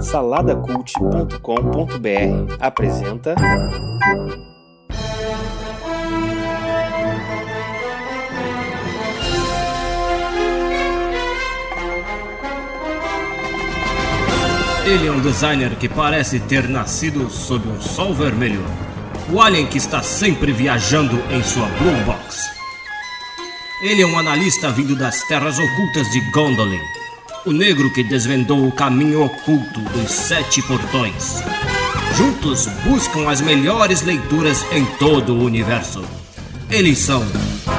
Saladacult.com.br apresenta. Ele é um designer que parece ter nascido sob um sol vermelho. O alien que está sempre viajando em sua Blue Box. Ele é um analista vindo das terras ocultas de Gondolin. O negro que desvendou o caminho oculto dos sete portões. Juntos buscam as melhores leituras em todo o universo. Eles são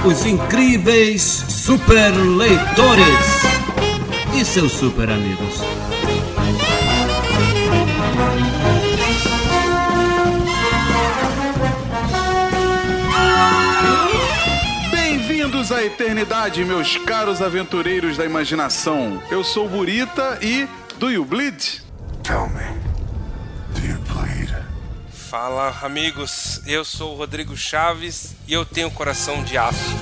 os incríveis super leitores e seus super amigos. Eternidade, meus caros aventureiros da imaginação. Eu sou o Burita e. Do you bleed? Tell me, do you bleed? Fala amigos, eu sou o Rodrigo Chaves e eu tenho coração de aço.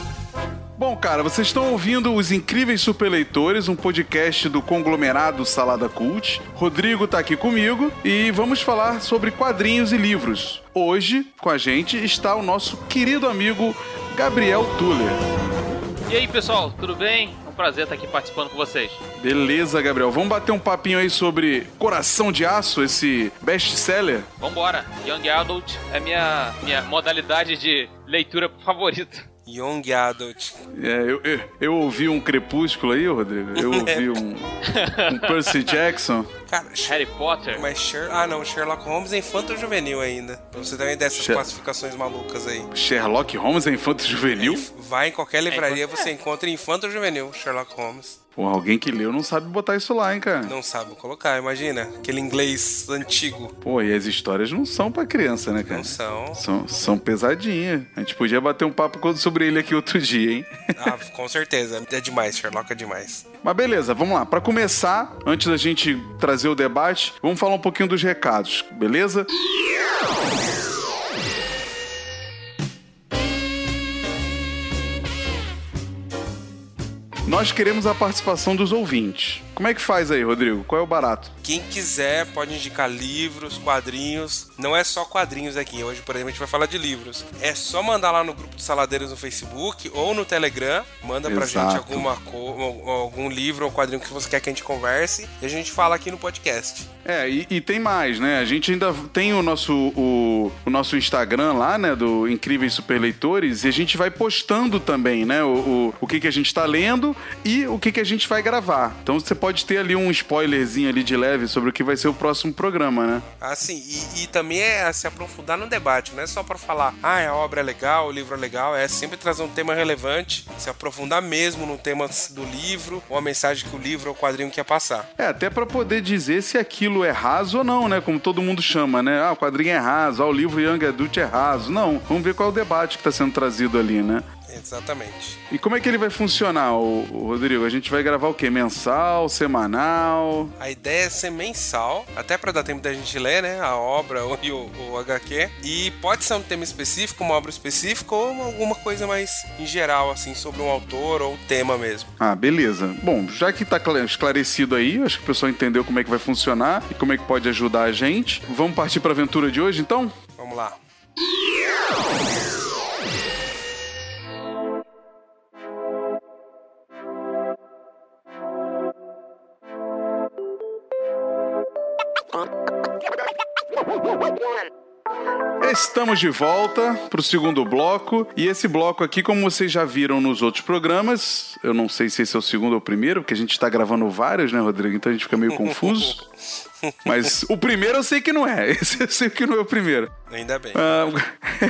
Bom, cara, vocês estão ouvindo Os Incríveis Superleitores, um podcast do conglomerado Salada Cult. Rodrigo tá aqui comigo e vamos falar sobre quadrinhos e livros. Hoje, com a gente, está o nosso querido amigo Gabriel Tuller. E aí pessoal, tudo bem? É um prazer estar aqui participando com vocês. Beleza, Gabriel. Vamos bater um papinho aí sobre Coração de Aço, esse best-seller? Vambora! Young Adult é minha, minha modalidade de leitura favorita. Young Adult. É, eu, eu, eu ouvi um Crepúsculo aí, Rodrigo. Eu ouvi um, um Percy Jackson. Cara, Harry Potter. mas Sher... Ah não, Sherlock Holmes é infanto juvenil ainda. Pra você ter uma ideia dessas Sher- classificações malucas aí. Sherlock Holmes é infanto juvenil? Vai em qualquer livraria, infanto- você encontra infanto juvenil, Sherlock Holmes. Pô, alguém que leu não sabe botar isso lá, hein, cara? Não sabe colocar, imagina. Aquele inglês antigo. Pô, e as histórias não são pra criança, né, cara? Não são. São, são pesadinhas. A gente podia bater um papo sobre ele aqui outro dia, hein? Ah, com certeza. É demais, Sherlock é demais. Mas beleza, vamos lá. Pra começar, antes da gente trazer o debate, vamos falar um pouquinho dos recados, beleza? Nós queremos a participação dos ouvintes. Como é que faz aí, Rodrigo? Qual é o barato? Quem quiser pode indicar livros, quadrinhos. Não é só quadrinhos aqui. Hoje, por exemplo, a gente vai falar de livros. É só mandar lá no grupo de Saladeiros no Facebook ou no Telegram. Manda pra Exato. gente alguma co- algum livro ou quadrinho que você quer que a gente converse. E a gente fala aqui no podcast. É, e, e tem mais, né? A gente ainda tem o nosso, o, o nosso Instagram lá, né? Do Incríveis Superleitores, e a gente vai postando também, né? O, o, o que, que a gente tá lendo e o que, que a gente vai gravar. Então você pode ter ali um spoilerzinho ali de leve sobre o que vai ser o próximo programa, né? Assim, e, e também é se aprofundar no debate. Não é só pra falar, ah, a obra é legal, o livro é legal. É sempre trazer um tema relevante. Se aprofundar mesmo no tema do livro ou a mensagem que o livro ou o quadrinho quer passar. É, até pra poder dizer se aquilo é raso ou não, né? Como todo mundo chama, né? Ah, o quadrinho é raso, ah, o livro Young Adult é raso. Não, vamos ver qual é o debate que tá sendo trazido ali, né? Exatamente. E como é que ele vai funcionar, o, Rodrigo? A gente vai gravar o quê? Mensal, semanal? A ideia é ser mensal, até pra dar tempo da gente ler, né? A obra ou e o, o HQ. E pode ser um tema específico, uma obra específica ou alguma coisa mais em geral, assim, sobre um autor ou tema mesmo. Ah, beleza. Bom, já que tá cla- esclarecido aí, acho que o pessoal entendeu como é que vai funcionar e como é que pode ajudar a gente. Vamos partir pra aventura de hoje, então? Vamos lá. Estamos de volta pro segundo bloco. E esse bloco aqui, como vocês já viram nos outros programas, eu não sei se esse é o segundo ou o primeiro, porque a gente tá gravando vários, né, Rodrigo? Então a gente fica meio confuso. Mas o primeiro eu sei que não é. Esse eu sei que não é o primeiro. Ainda bem. Ah,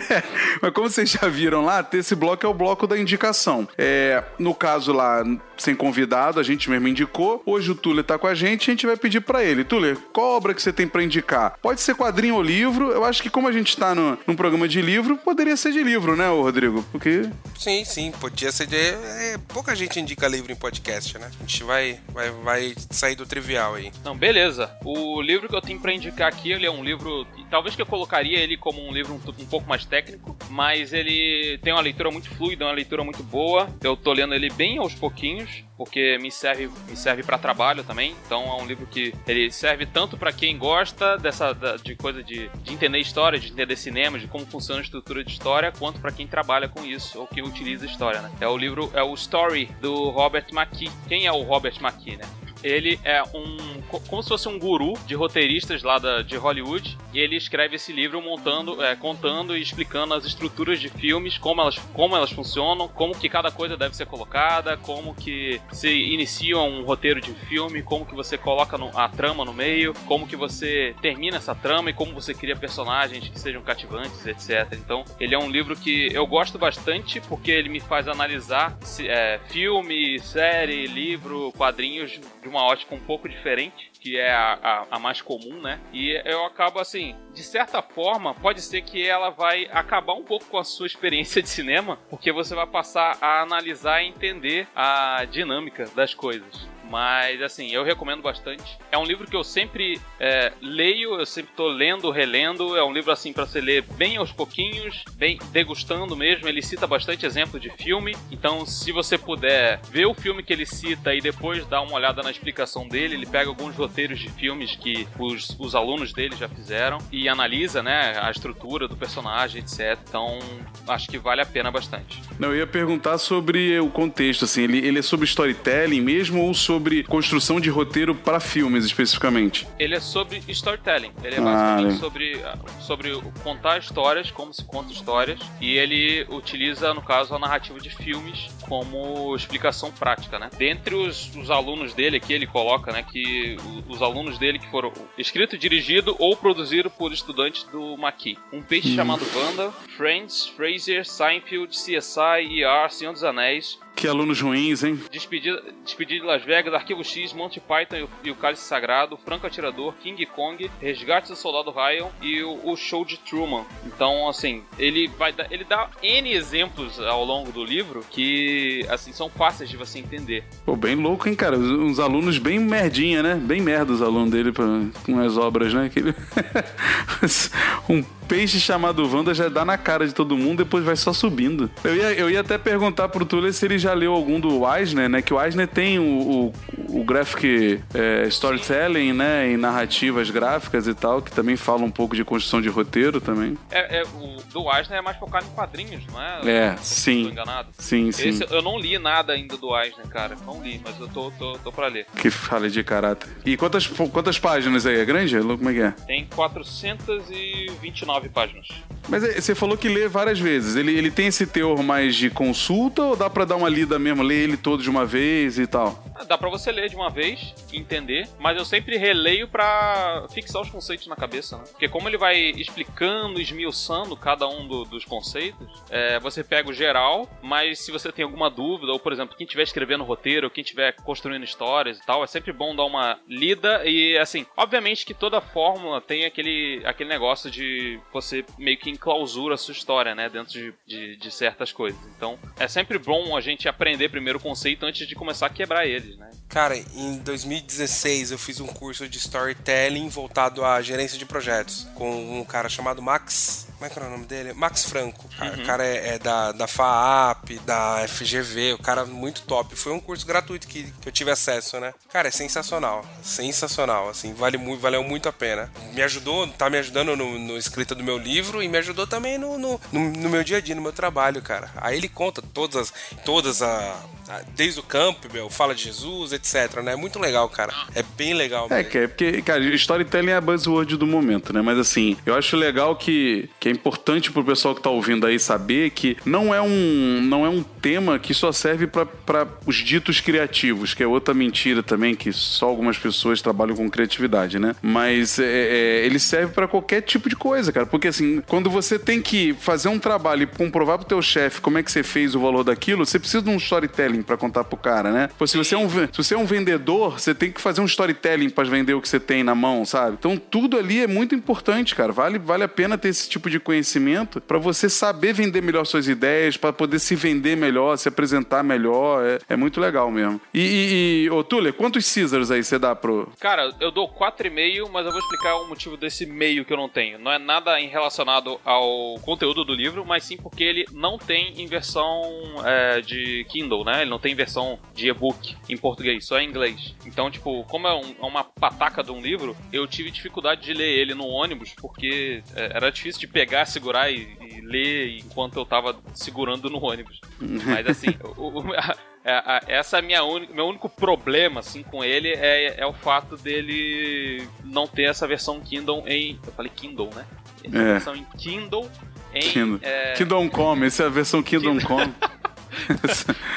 mas como vocês já viram lá, esse bloco é o bloco da indicação. É, no caso lá, sem convidado, a gente mesmo indicou. Hoje o Tuller tá com a gente, a gente vai pedir pra ele. Tuller, qual obra que você tem pra indicar? Pode ser quadrinho ou livro. Eu acho que como a gente tá no, num programa de livro, poderia ser de livro, né, Rodrigo? Porque Sim, sim, podia ser de. é, pouca gente indica livro em podcast, né? A gente vai, vai, vai sair do trivial aí. Não, beleza. O livro que eu tenho pra indicar aqui, ele é um livro talvez que eu colocaria ele como um livro um, um, pouco mais técnico, mas ele tem uma leitura muito fluida, uma leitura muito boa. Eu tô lendo ele bem aos pouquinhos, porque me serve me serve para trabalho também. Então é um livro que ele serve tanto para quem gosta dessa de coisa de, de entender história, de entender cinema, de como funciona a estrutura de história, quanto para quem trabalha com isso ou que utiliza história, né? É o livro é o Story do Robert McKee. Quem é o Robert McKee, né? Ele é um. como se fosse um guru de roteiristas lá da, de Hollywood. E ele escreve esse livro montando, é, contando e explicando as estruturas de filmes, como elas, como elas funcionam, como que cada coisa deve ser colocada, como que se inicia um roteiro de filme, como que você coloca no, a trama no meio, como que você termina essa trama e como você cria personagens que sejam cativantes, etc. Então, ele é um livro que eu gosto bastante porque ele me faz analisar é, filme, série, livro, quadrinhos de uma ótica um pouco diferente, que é a, a, a, mais comum, né? E eu acabo assim, de certa forma, pode ser que ela vai acabar um pouco com a sua experiência de cinema, porque você vai passar a analisar e entender a dinâmica das coisas. Mas, assim, eu recomendo bastante. É um livro que eu sempre é, leio, eu sempre tô lendo, relendo. É um livro, assim, para você ler bem aos pouquinhos, bem degustando mesmo. Ele cita bastante exemplo de filme. Então, se você puder ver o filme que ele cita e depois dar uma olhada na explicação dele, ele pega alguns roteiros de filmes que os, os alunos dele já fizeram e analisa, né, a estrutura do personagem, etc. Então, acho que vale a pena bastante. Não, eu ia perguntar sobre o contexto, assim, ele, ele é sobre storytelling mesmo ou sobre sobre construção de roteiro para filmes especificamente? Ele é sobre storytelling. Ele é basicamente ah, sobre, sobre contar histórias, como se conta histórias. E ele utiliza, no caso, a narrativa de filmes como explicação prática, né? Dentre os, os alunos dele aqui, ele coloca, né, que os alunos dele que foram escrito, dirigido ou produzido por estudantes do Maqui. Um peixe hum. chamado Wanda, Friends, Fraser, Seinfeld, CSI, ER, Senhor dos Anéis, que alunos ruins, hein? Despedida, Despedida de Las Vegas, Arquivo X, Monty Python e o, Cálice Sagrado, Franco Atirador, King Kong, Resgate do Soldado Ryan e o, o, Show de Truman. Então, assim, ele vai dar, ele dá N exemplos ao longo do livro que, assim, são fáceis de você entender. Pô, bem louco, hein, cara? Uns alunos bem merdinha, né? Bem merda os alunos dele pra, com as obras, né? um peixe chamado Wanda já dá na cara de todo mundo, depois vai só subindo. Eu ia, eu ia até perguntar pro Túlio se ele já leu algum do Eisner, né? Que o Eisner tem o, o, graphic é, storytelling, né? E narrativas gráficas e tal, que também fala um pouco de construção de roteiro também. É, é o do Eisner é mais focado em quadrinhos, não é? É, sim. enganado. Sim, sim. Esse, eu não li nada ainda do Eisner, cara. Não li, mas eu tô, tô, tô pra ler. Que fala de caráter. E quantas, quantas páginas aí? É grande? Como é que é? Tem 429 nove páginas. Mas é, você falou que lê várias vezes. Ele, ele tem esse teor mais de consulta ou dá para dar uma lida mesmo, ler ele todo de uma vez e tal? Dá para você ler de uma vez, entender, mas eu sempre releio para fixar os conceitos na cabeça, né? Porque como ele vai explicando, esmiuçando cada um do, dos conceitos, é, você pega o geral, mas se você tem alguma dúvida, ou por exemplo, quem estiver escrevendo roteiro, quem estiver construindo histórias e tal, é sempre bom dar uma lida e assim, obviamente que toda fórmula tem aquele, aquele negócio de você meio que enclausura a sua história, né? Dentro de, de, de, certas coisas. Então, é sempre bom a gente aprender primeiro o conceito antes de começar a quebrar eles, né? Cara, em 2016 eu fiz um curso de storytelling voltado à gerência de projetos com um cara chamado Max. Como é que era o nome dele? Max Franco. Uhum. O cara é, é, da, da FAAP, da FGV, o cara muito top. Foi um curso gratuito que, que eu tive acesso, né? Cara, é sensacional. Sensacional, assim, vale muito, valeu muito a pena. Me ajudou, tá me ajudando no, no escrita do meu livro e me ajudou também no, no, no, no meu dia a dia, no meu trabalho, cara. Aí ele conta todas as, todas a, a desde o Campbell, fala de Jesus, etc, né? É muito legal, cara. É bem legal. É, que é porque, cara, storytelling é a buzzword do momento, né? Mas assim, eu acho legal que, que é importante pro pessoal que tá ouvindo aí saber que não é um, não é um tema que só serve para os ditos criativos, que é outra mentira também, que só algumas pessoas trabalham com criatividade, né? Mas é, é, ele serve para qualquer tipo de coisa, cara. Porque assim, quando você tem que fazer um trabalho e comprovar pro teu chefe como é que você fez o valor daquilo, você precisa de um storytelling para contar pro cara, né? Pô, se você é um, se você é um vendedor, você tem que fazer um storytelling para vender o que você tem na mão, sabe? Então tudo ali é muito importante, cara. Vale, vale a pena ter esse tipo de conhecimento para você saber vender melhor suas ideias, para poder se vender melhor, se apresentar melhor. É, é muito legal mesmo. E, e, e ô Tuller, quantos Caesars aí você dá pro. Cara, eu dou 4,5, mas eu vou explicar o motivo desse meio que eu não tenho. Não é nada em relacionado ao conteúdo do livro, mas sim porque ele não tem em versão é, de Kindle, né? Ele não tem versão de e-book em português, só em inglês. Então, tipo, como é, um, é uma pataca de um livro, eu tive dificuldade de ler ele no ônibus, porque é, era difícil de pegar, segurar e, e ler enquanto eu tava segurando no ônibus. Mas assim, o, o, a, a, essa é minha única, meu único problema assim com ele é, é o fato dele não ter essa versão Kindle em, eu falei Kindle, né? Essa É. versão em Kindle em Kindle. é, Kingdom Come, essa é a versão Kingdom Come.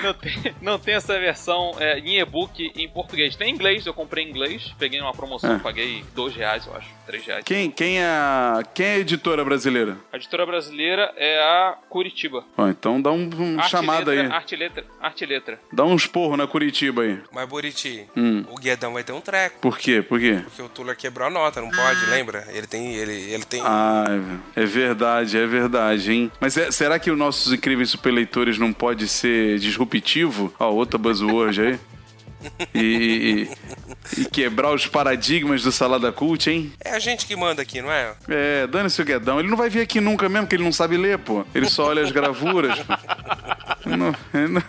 não, tem, não tem essa versão é, em e-book em português. Tem em inglês, eu comprei em inglês, peguei uma promoção, É. paguei dois reais, eu acho, três reais. Quem, quem, é, a- quem é a editora brasileira? A editora brasileira é a Curitiba. Ó, então dá um, um letra, aí. Arte letra, arte letra. Dá uns porros na Curitiba aí. Mas, Buriti, Hum. o Guedão vai ter um treco. Por quê? Por quê? Porque o Tuller quebrou a nota, não pode, lembra? Ele tem. Ele, ele tem. Ah, é verdade, é verdade, hein? Mas é- será que os nossos incríveis superleitores não pode ser disruptivo? Ó, outra buzzword aí. E, e- quebrar os paradigmas do Salada Cult, hein? É a gente que manda aqui, não é? É, dane-se o Guedão. Ele não vai vir aqui nunca mesmo, porque ele não sabe ler, pô. Ele só olha as gravuras. não- não-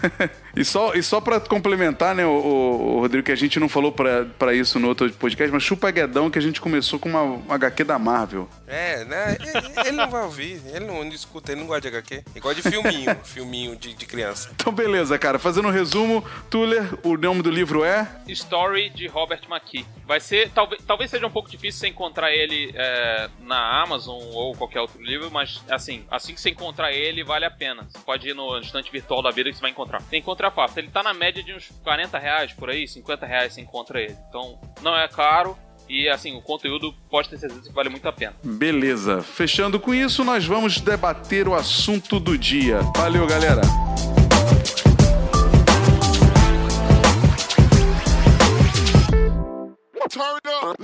E só, e só pra complementar, né, o, o- o Rodrigo, que a gente não falou pra, pra isso no outro podcast, mas chupa Guedão que a gente começou com uma, uma HQ da Marvel. É, né? Ele, ele não vai ouvir, ele não, não escuta, ele não gosta de HQ. Ele gosta de filminho, filminho de, de criança. Então, beleza, cara. Fazendo um resumo, Tuller, o nome do livro é. Story de Robert McKee. Vai ser, talvez, talvez seja um pouco difícil você encontrar ele é, na Amazon ou qualquer outro livro, mas assim, assim que você encontrar ele, vale a pena. Você pode ir no estante virtual da vida que você vai encontrar. Você encontra fácil. Ele tá na média de uns 40 reais por aí, 50 reais você encontra ele. Então, não é caro. E assim, o conteúdo pode ter certeza que vale muito a pena. Beleza. Fechando com isso, nós vamos debater o assunto do dia. Valeu, galera.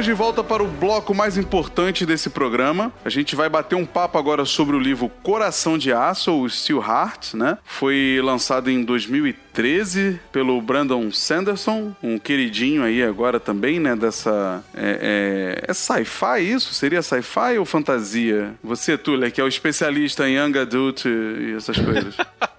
Estamos de volta para o bloco mais importante desse programa. A gente vai bater um papo agora sobre o livro Coração de Aço, ou Steel Heart, né? Foi lançado em 2013 pelo Brandon Sanderson, um queridinho aí agora também, né? Dessa. É, é, é sci-fi isso? Seria sci-fi ou fantasia? Você, Tuller, que é o especialista em Young Adult e essas coisas.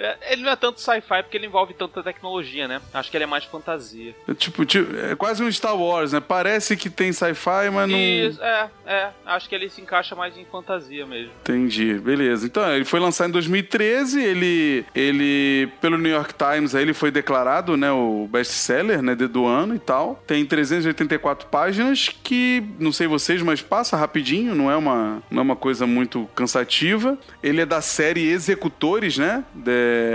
É, Ele não é tanto sci-fi porque ele envolve tanta tecnologia, né? Acho que ele é mais fantasia. É tipo, tipo, é quase um Star Wars, né? Parece que tem sci-fi, mas não. É, é. Acho que ele se encaixa mais em fantasia mesmo. Entendi, beleza. Então, ele foi lançado em 2013, ele, ele pelo New York Times, aí ele foi declarado, né, o best-seller, né, de- do ano e tal. Tem 384 páginas que, não sei vocês, mas passa rapidinho, não é uma, não é uma coisa muito cansativa. Ele é da série Executores, né,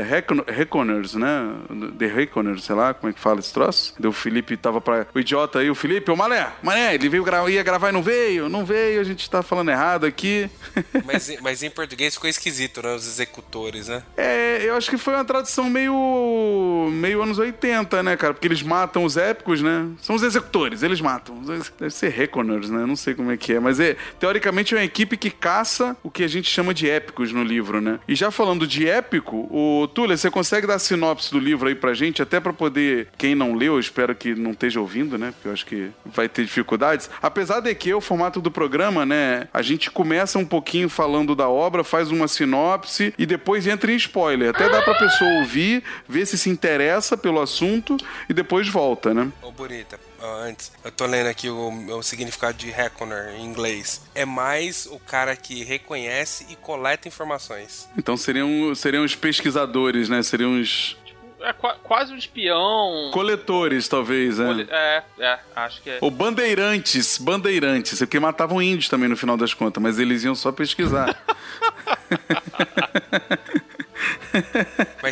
Recon Reconers, né, The Reconers, sei lá como é que fala esse troço. O Felipe tava pra... O idiota aí, o Felipe, o Mané, Mané, ele veio gra... ia gravar e não veio, não veio, a gente tá falando errado aqui. Mas, em- mas em português ficou esquisito, né? Os executores, né? É, eu acho que foi uma tradução meio. meio anos 80, né, cara? Porque eles matam os épicos, né? São os executores, eles matam. Deve ser Reconers, né? Não sei como é que é. Mas é, teoricamente é uma equipe que caça o que a gente chama de épicos no livro, né? E já falando de épico, o Túlio, você consegue dar a sinopse do livro aí pra gente, até pra poder. Quem não leu, eu espero que não esteja ouvindo, né? Porque eu acho que vai ter dificuldades. Apesar de que o formato do programa, né? A gente começa um pouquinho falando da obra, faz uma sinopse e depois entra em spoiler. Até dá pra pessoa ouvir, ver se se interessa pelo assunto e depois volta, né? Ô, Bonita, ó, antes, eu tô lendo aqui o, o significado de Reckoner em inglês. É mais o cara que reconhece e coleta informações. Então seriam, seriam os pesquisadores, né? Seriam os. Tipo, é qua- quase um espião. Coletores, talvez, é. Cole- É, é, acho que é. Ou bandeirantes, bandeirantes, porque matavam índios também no final das contas, mas eles iam só pesquisar.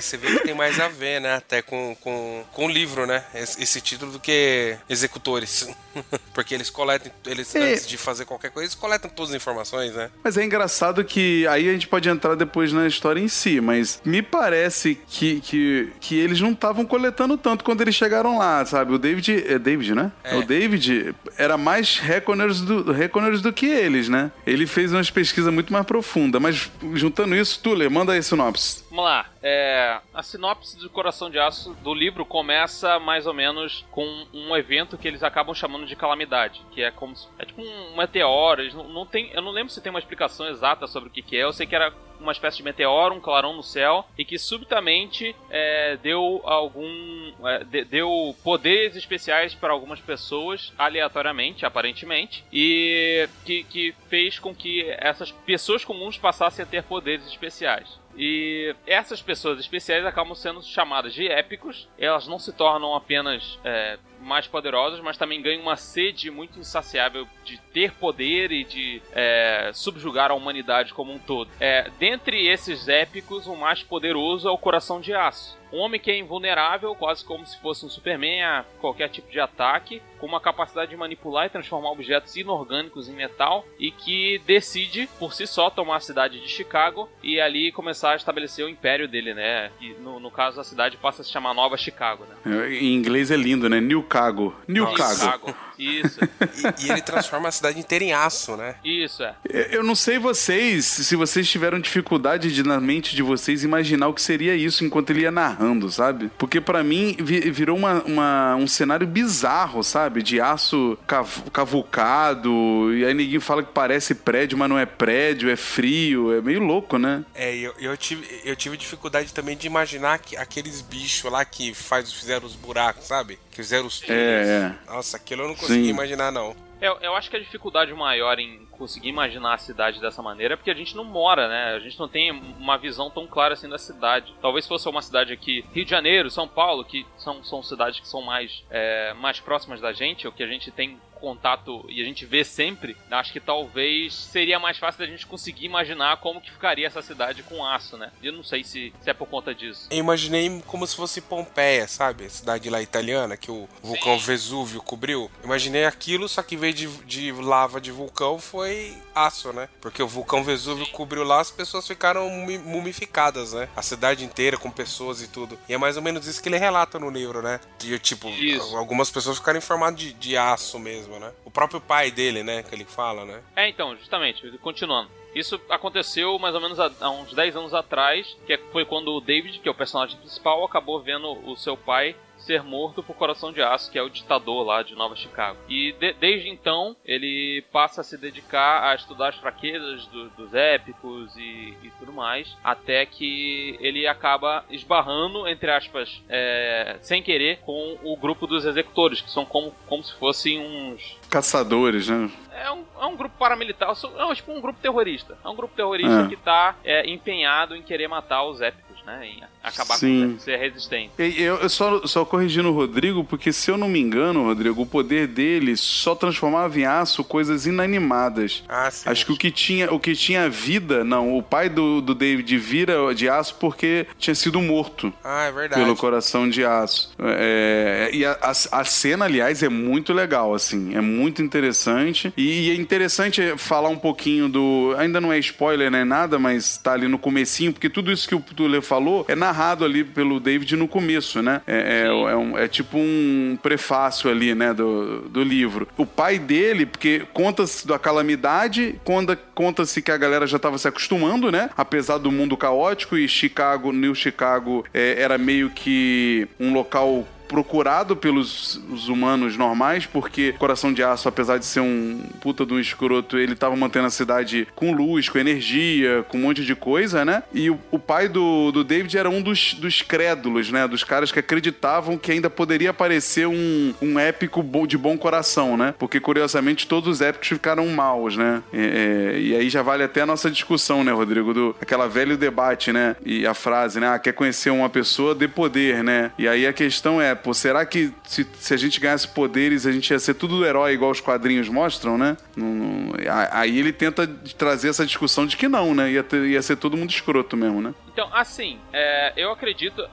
Você vê que tem mais a ver, né? Até com, com, com o livro, né? Esse título do que executores. Porque eles coletam, eles, É. antes de fazer qualquer coisa, eles coletam todas as informações, né? Mas é engraçado que aí a gente pode entrar depois na história em si, mas me parece que, que, que eles não estavam coletando tanto quando eles chegaram lá, sabe? O David. É David, né? É. O David era mais Reckoners do, Reckoners do que eles, né? Ele fez umas pesquisas muito mais profundas, mas juntando isso, Tuller, manda aí sinopse. Vamos lá. É, a sinopse do Coração de Aço do livro começa mais ou menos com um evento que eles acabam chamando de calamidade, que é como se, é tipo um meteoro. Não, não tem, eu não lembro se tem uma explicação exata sobre o que, que é. Eu sei que era uma espécie de meteoro, um clarão no céu e que subitamente é, deu algum é, de- deu poderes especiais para algumas pessoas aleatoriamente, aparentemente, e que, que fez com que essas pessoas comuns passassem a ter poderes especiais. E essas pessoas especiais acabam sendo chamadas de épicos. Elas não se tornam apenas é, mais poderosas, mas também ganham uma sede muito insaciável de ter poder e de é, subjugar a humanidade como um todo. É, dentre esses épicos, o mais poderoso é o Coração de Aço. Um homem que é invulnerável, quase como se fosse um Superman a qualquer tipo de ataque, com uma capacidade de manipular e transformar objetos inorgânicos em metal e que decide por si só tomar a cidade de Chicago e ali começar a estabelecer o império dele, né? E no, no caso a cidade passa a se chamar Nova Chicago, né? Em inglês é lindo, né? New Cago. New Cago. Chicago. Isso, E, e ele transforma a cidade inteira em aço, né? isso é. Eu não sei vocês, se vocês tiveram dificuldade de, na mente de vocês, imaginar o que seria isso enquanto ele ia narrando, sabe? Porque pra mim vi- virou uma, uma- um cenário bizarro, sabe? De aço cav- cavucado, e aí ninguém fala que parece prédio, mas não é prédio, é frio, é meio louco, né? É, eu, eu, tive, eu tive dificuldade também de imaginar que, aqueles bichos lá que faz, fizeram os buracos, sabe? Que fizeram os túneis. É, Nossa, aquilo eu não consegui Sim. imaginar, não. Eu, eu acho que a dificuldade maior em conseguir imaginar a cidade dessa maneira é porque a gente não mora, né? A gente não tem uma visão tão clara assim da cidade. Talvez fosse uma cidade aqui, Rio de Janeiro, São Paulo, que são, são cidades que são mais, é, mais próximas da gente, ou que a gente tem contato e a gente vê sempre, acho que talvez seria mais fácil da gente conseguir imaginar como que ficaria essa cidade com aço, né? Eu não sei se, se é por conta disso. Eu imaginei como se fosse Pompeia, sabe? A cidade lá italiana que o vulcão Vesúvio cobriu. Imaginei aquilo, só que em vez de, de lava de vulcão foi aço, né? Porque o vulcão Vesúvio cobriu lá, as pessoas ficaram mumi- mumificadas, né? A cidade inteira com pessoas e tudo. E é mais ou menos isso que ele relata no livro, né? De, tipo, Isso. algumas pessoas ficaram em formato de, de aço mesmo, né? O próprio pai dele, né? Que ele fala, né? É, então, justamente, continuando. Isso aconteceu mais ou menos há, há uns 10 anos atrás, que é- foi quando o David, que é o personagem principal, acabou vendo o seu pai ser morto por Coração de Aço, que é o ditador lá de Nova Chicago. E de- desde então, ele passa a se dedicar a estudar as fraquezas do- dos épicos e, e tudo mais, até que ele acaba esbarrando, entre aspas, é, sem querer, com o grupo dos executores, que são como, como se fossem uns Caçadores, né? é um, é um grupo paramilitar, é um, tipo um grupo terrorista. É um grupo terrorista É. que tá é, empenhado em querer matar os épicos, né? Em acabar Sim. com ser resistente. E Eu, eu só, só corrigindo o Rodrigo, porque se eu não me engano, Rodrigo, o poder dele só transformava em aço coisas inanimadas. Ah, sim. Acho que o que tinha, o que tinha vida, não, o pai do, do David vira de aço porque tinha sido morto Ah, é verdade. pelo coração de aço. É, e a, a- a cena, aliás, é muito legal, assim, é muito interessante. E, é interessante falar um pouquinho do. Ainda não é spoiler, nem nada, mas tá ali no comecinho, porque tudo isso que o Tule falou é narrado ali pelo David no começo, né? É, é, é um- é tipo um prefácio ali, né, do, do livro. O pai dele, porque conta-se da calamidade, conta- conta-se que a galera já estava se acostumando, né? Apesar do mundo caótico e Chicago, New Chicago, é, era meio que um local procurado pelos os humanos normais, porque Coração de Aço, apesar de ser um puta de um escroto, ele tava mantendo a cidade com luz, com energia, com um monte de coisa, né? E o, o pai do, do David era um dos, dos crédulos, né? Dos caras que acreditavam que ainda poderia aparecer um, um épico de bom coração, né? Porque, curiosamente, todos os épicos ficaram maus, né? É, é, e aí já vale até a nossa discussão, né, Rodrigo? Do, aquela velho debate, né? E a frase, né? Ah, quer conhecer uma pessoa, dê poder, né? E aí a questão é, pô, será que se, se a gente ganhasse poderes, a gente ia ser tudo herói igual os quadrinhos mostram, né? Não- aí ele tenta trazer essa discussão de que não, né? Ia, ter- ia ser todo mundo escroto mesmo, né? Então, assim, é, eu acredito.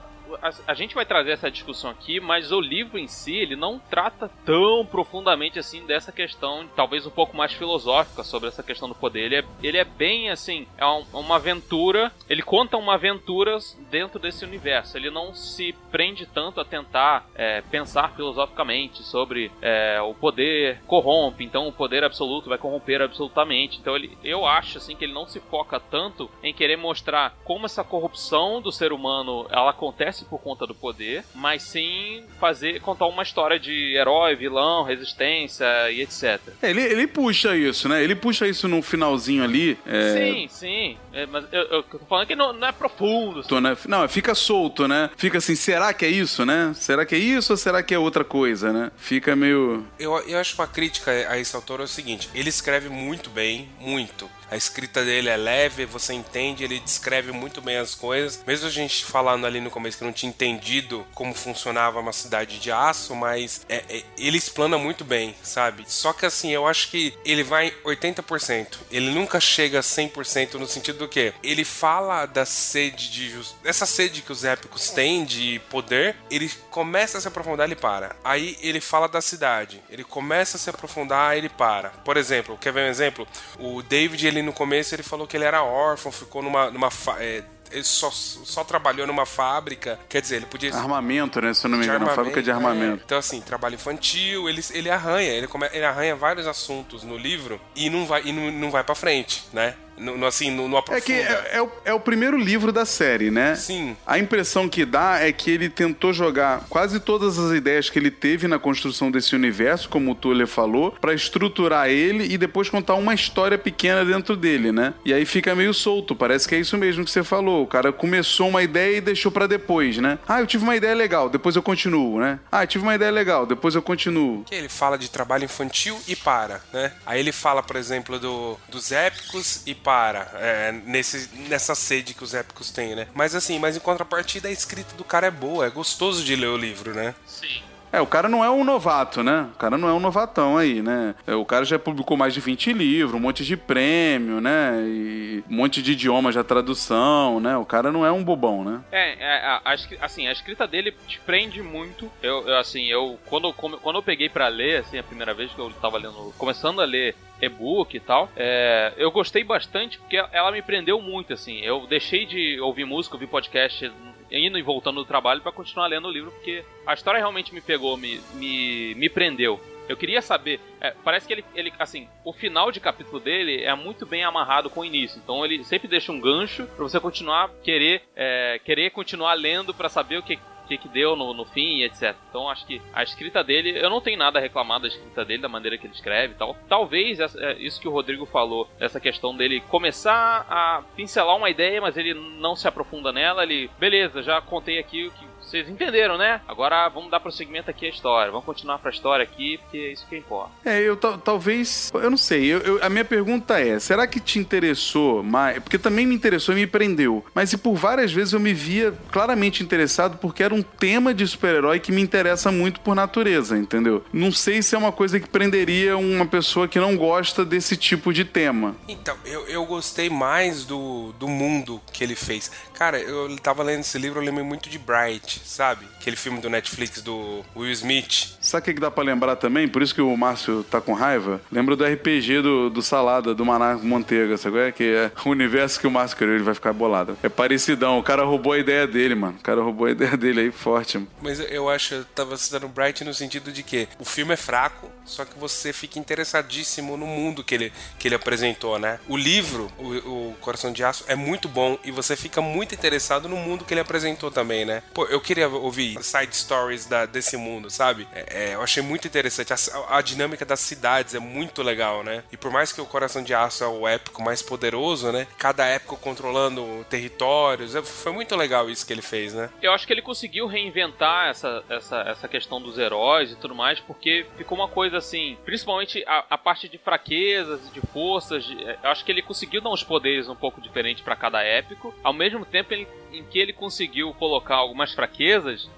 A, a gente vai trazer essa discussão aqui, mas o livro em si, ele não trata tão profundamente assim dessa questão, talvez um pouco mais filosófica sobre essa questão do poder. Ele é, ele é bem assim, é um- uma aventura. Ele conta uma aventura dentro desse universo. Ele não se prende tanto a tentar é, pensar filosoficamente sobre é, o poder corrompe, então o poder absoluto vai corromper absolutamente. Então ele, eu acho assim que ele não se foca tanto em querer mostrar como essa corrupção do ser humano ela acontece por conta do poder, mas sim fazer contar uma história de herói, vilão, resistência e etc. É, Ele, ele puxa isso, né? Ele puxa isso no finalzinho ali. É, Sim, sim. É, mas eu, eu tô falando que não, não é profundo. assim. tô, né? Não, fica solto, né? Fica assim, será que é isso, né? Será que é isso ou será que é outra coisa, né? Fica meio. Eu, eu acho uma crítica a esse autor é o seguinte: ele escreve muito bem, muito. A escrita dele é leve, você entende, ele descreve muito bem as coisas. Mesmo a gente falando ali no começo que não tinha entendido como funcionava uma cidade de aço, mas é- é- ele explana muito bem, sabe? Só que assim, eu acho que ele vai 80%. Ele nunca chega a 100% no sentido do que ele fala da sede de jus- essa sede que os épicos têm de poder, ele começa a se aprofundar, ele para. Aí ele fala da cidade, ele começa a se aprofundar, ele para. Por exemplo, quer ver um exemplo? O David, ele no começo ele falou que ele era órfão, ficou numa numa é, ele só, só trabalhou numa fábrica, quer dizer, ele podia Armamento, né? Se eu não me engano, fábrica de armamento. é. Então, assim, trabalho infantil, ele, ele arranha, ele, come, ele arranha vários assuntos no livro e não vai, e não, não vai pra frente, né? No, no- assim, no, no É que é, é o, é o primeiro livro da série, né? Sim. A impressão que dá é que ele tentou jogar quase todas as ideias que ele teve na construção desse universo, como o Tuller falou, pra estruturar ele e depois contar uma história pequena dentro dele, né? E aí fica meio solto, parece que é isso mesmo que você falou. O cara começou uma ideia e deixou pra depois, né? Ah, eu tive uma ideia legal, depois eu continuo, né? Ah, eu tive uma ideia legal, depois eu continuo. Que ele fala de trabalho infantil e para, né? Aí ele fala, por exemplo, do, dos épicos e para, é, nesse, nessa sede que os épicos têm, né? Mas assim, mas em contrapartida a escrita do cara é boa, é gostoso de ler o livro, né? Sim. É, o cara não é um novato, né? O cara não é um novatão aí, né? É, O cara já publicou mais de 20 livros, um monte de prêmio, né? E um monte de idioma já tradução, né? O cara não é um bobão, né? É, é, a, a assim, a escrita dele te prende muito. Eu, eu, assim, eu quando, quando eu peguei pra ler, assim, a primeira vez que eu tava lendo, começando a ler e-book e tal, é, eu gostei bastante porque ela me prendeu muito, assim. Eu deixei de ouvir música, ouvir podcast indo e voltando do trabalho pra continuar lendo o livro porque a história realmente me pegou, me, me, me prendeu. Eu queria saber, é, parece que ele, ele, assim, o final de capítulo dele é muito bem amarrado com o início. Então ele sempre deixa um gancho pra você continuar querer, é, querer continuar lendo pra saber o que que, que deu no, no fim etc. Então acho que a escrita dele, eu não tenho nada a reclamar da escrita dele, da maneira que ele escreve e tal. Talvez é, isso que o Rodrigo falou, essa questão dele começar a pincelar uma ideia, mas ele não se aprofunda nela. Ele, beleza, já contei aqui o que vocês entenderam, né? Agora vamos dar prosseguimento aqui à história. Vamos continuar pra história aqui, porque é isso que importa. É, eu tal- talvez. Eu não sei. eu- eu- a minha pergunta é: será que te interessou mais? Porque também me interessou e me prendeu. Mas e por várias vezes eu me via claramente interessado porque era um tema de super-herói que me interessa muito por natureza, entendeu? Não sei se é uma coisa que prenderia uma pessoa que não gosta desse tipo de tema. Então, eu, eu gostei mais do, do mundo que ele fez. Cara, eu tava lendo esse livro, eu lembrei muito de Bright, sabe? Aquele filme do Netflix do Will Smith. Sabe o que dá pra lembrar também? Por isso que o Márcio tá com raiva? Lembra do RPG do, do Salada, do Maná Manteiga, sabe qual é? Que é o universo que o Márcio criou, ele vai ficar bolado. É parecidão, o cara roubou a ideia dele, mano. O cara roubou a ideia dele aí forte, mano. Mas eu- eu acho, eu tava citando Bright no sentido de que o filme é fraco, só que você fica interessadíssimo no mundo que ele, que ele apresentou, né? O livro, o, o Coração de Aço, é muito bom e você fica muito interessado no mundo que ele apresentou também, né? Pô, eu queria ouvir side stories da, desse mundo, sabe? É, é, eu achei muito interessante. A, a, dinâmica das cidades é muito legal, né? E por mais que o Coração de Aço é o épico mais poderoso, né? Cada épico controlando territórios. É, foi muito legal isso que ele fez, né? Eu acho que ele conseguiu reinventar essa, essa, essa questão dos heróis e tudo mais, porque ficou uma coisa assim, principalmente a, a parte de fraquezas e de forças. De, eu acho que ele conseguiu dar uns poderes um pouco diferentes para cada épico, ao mesmo tempo ele, em que ele conseguiu colocar algumas fraquezas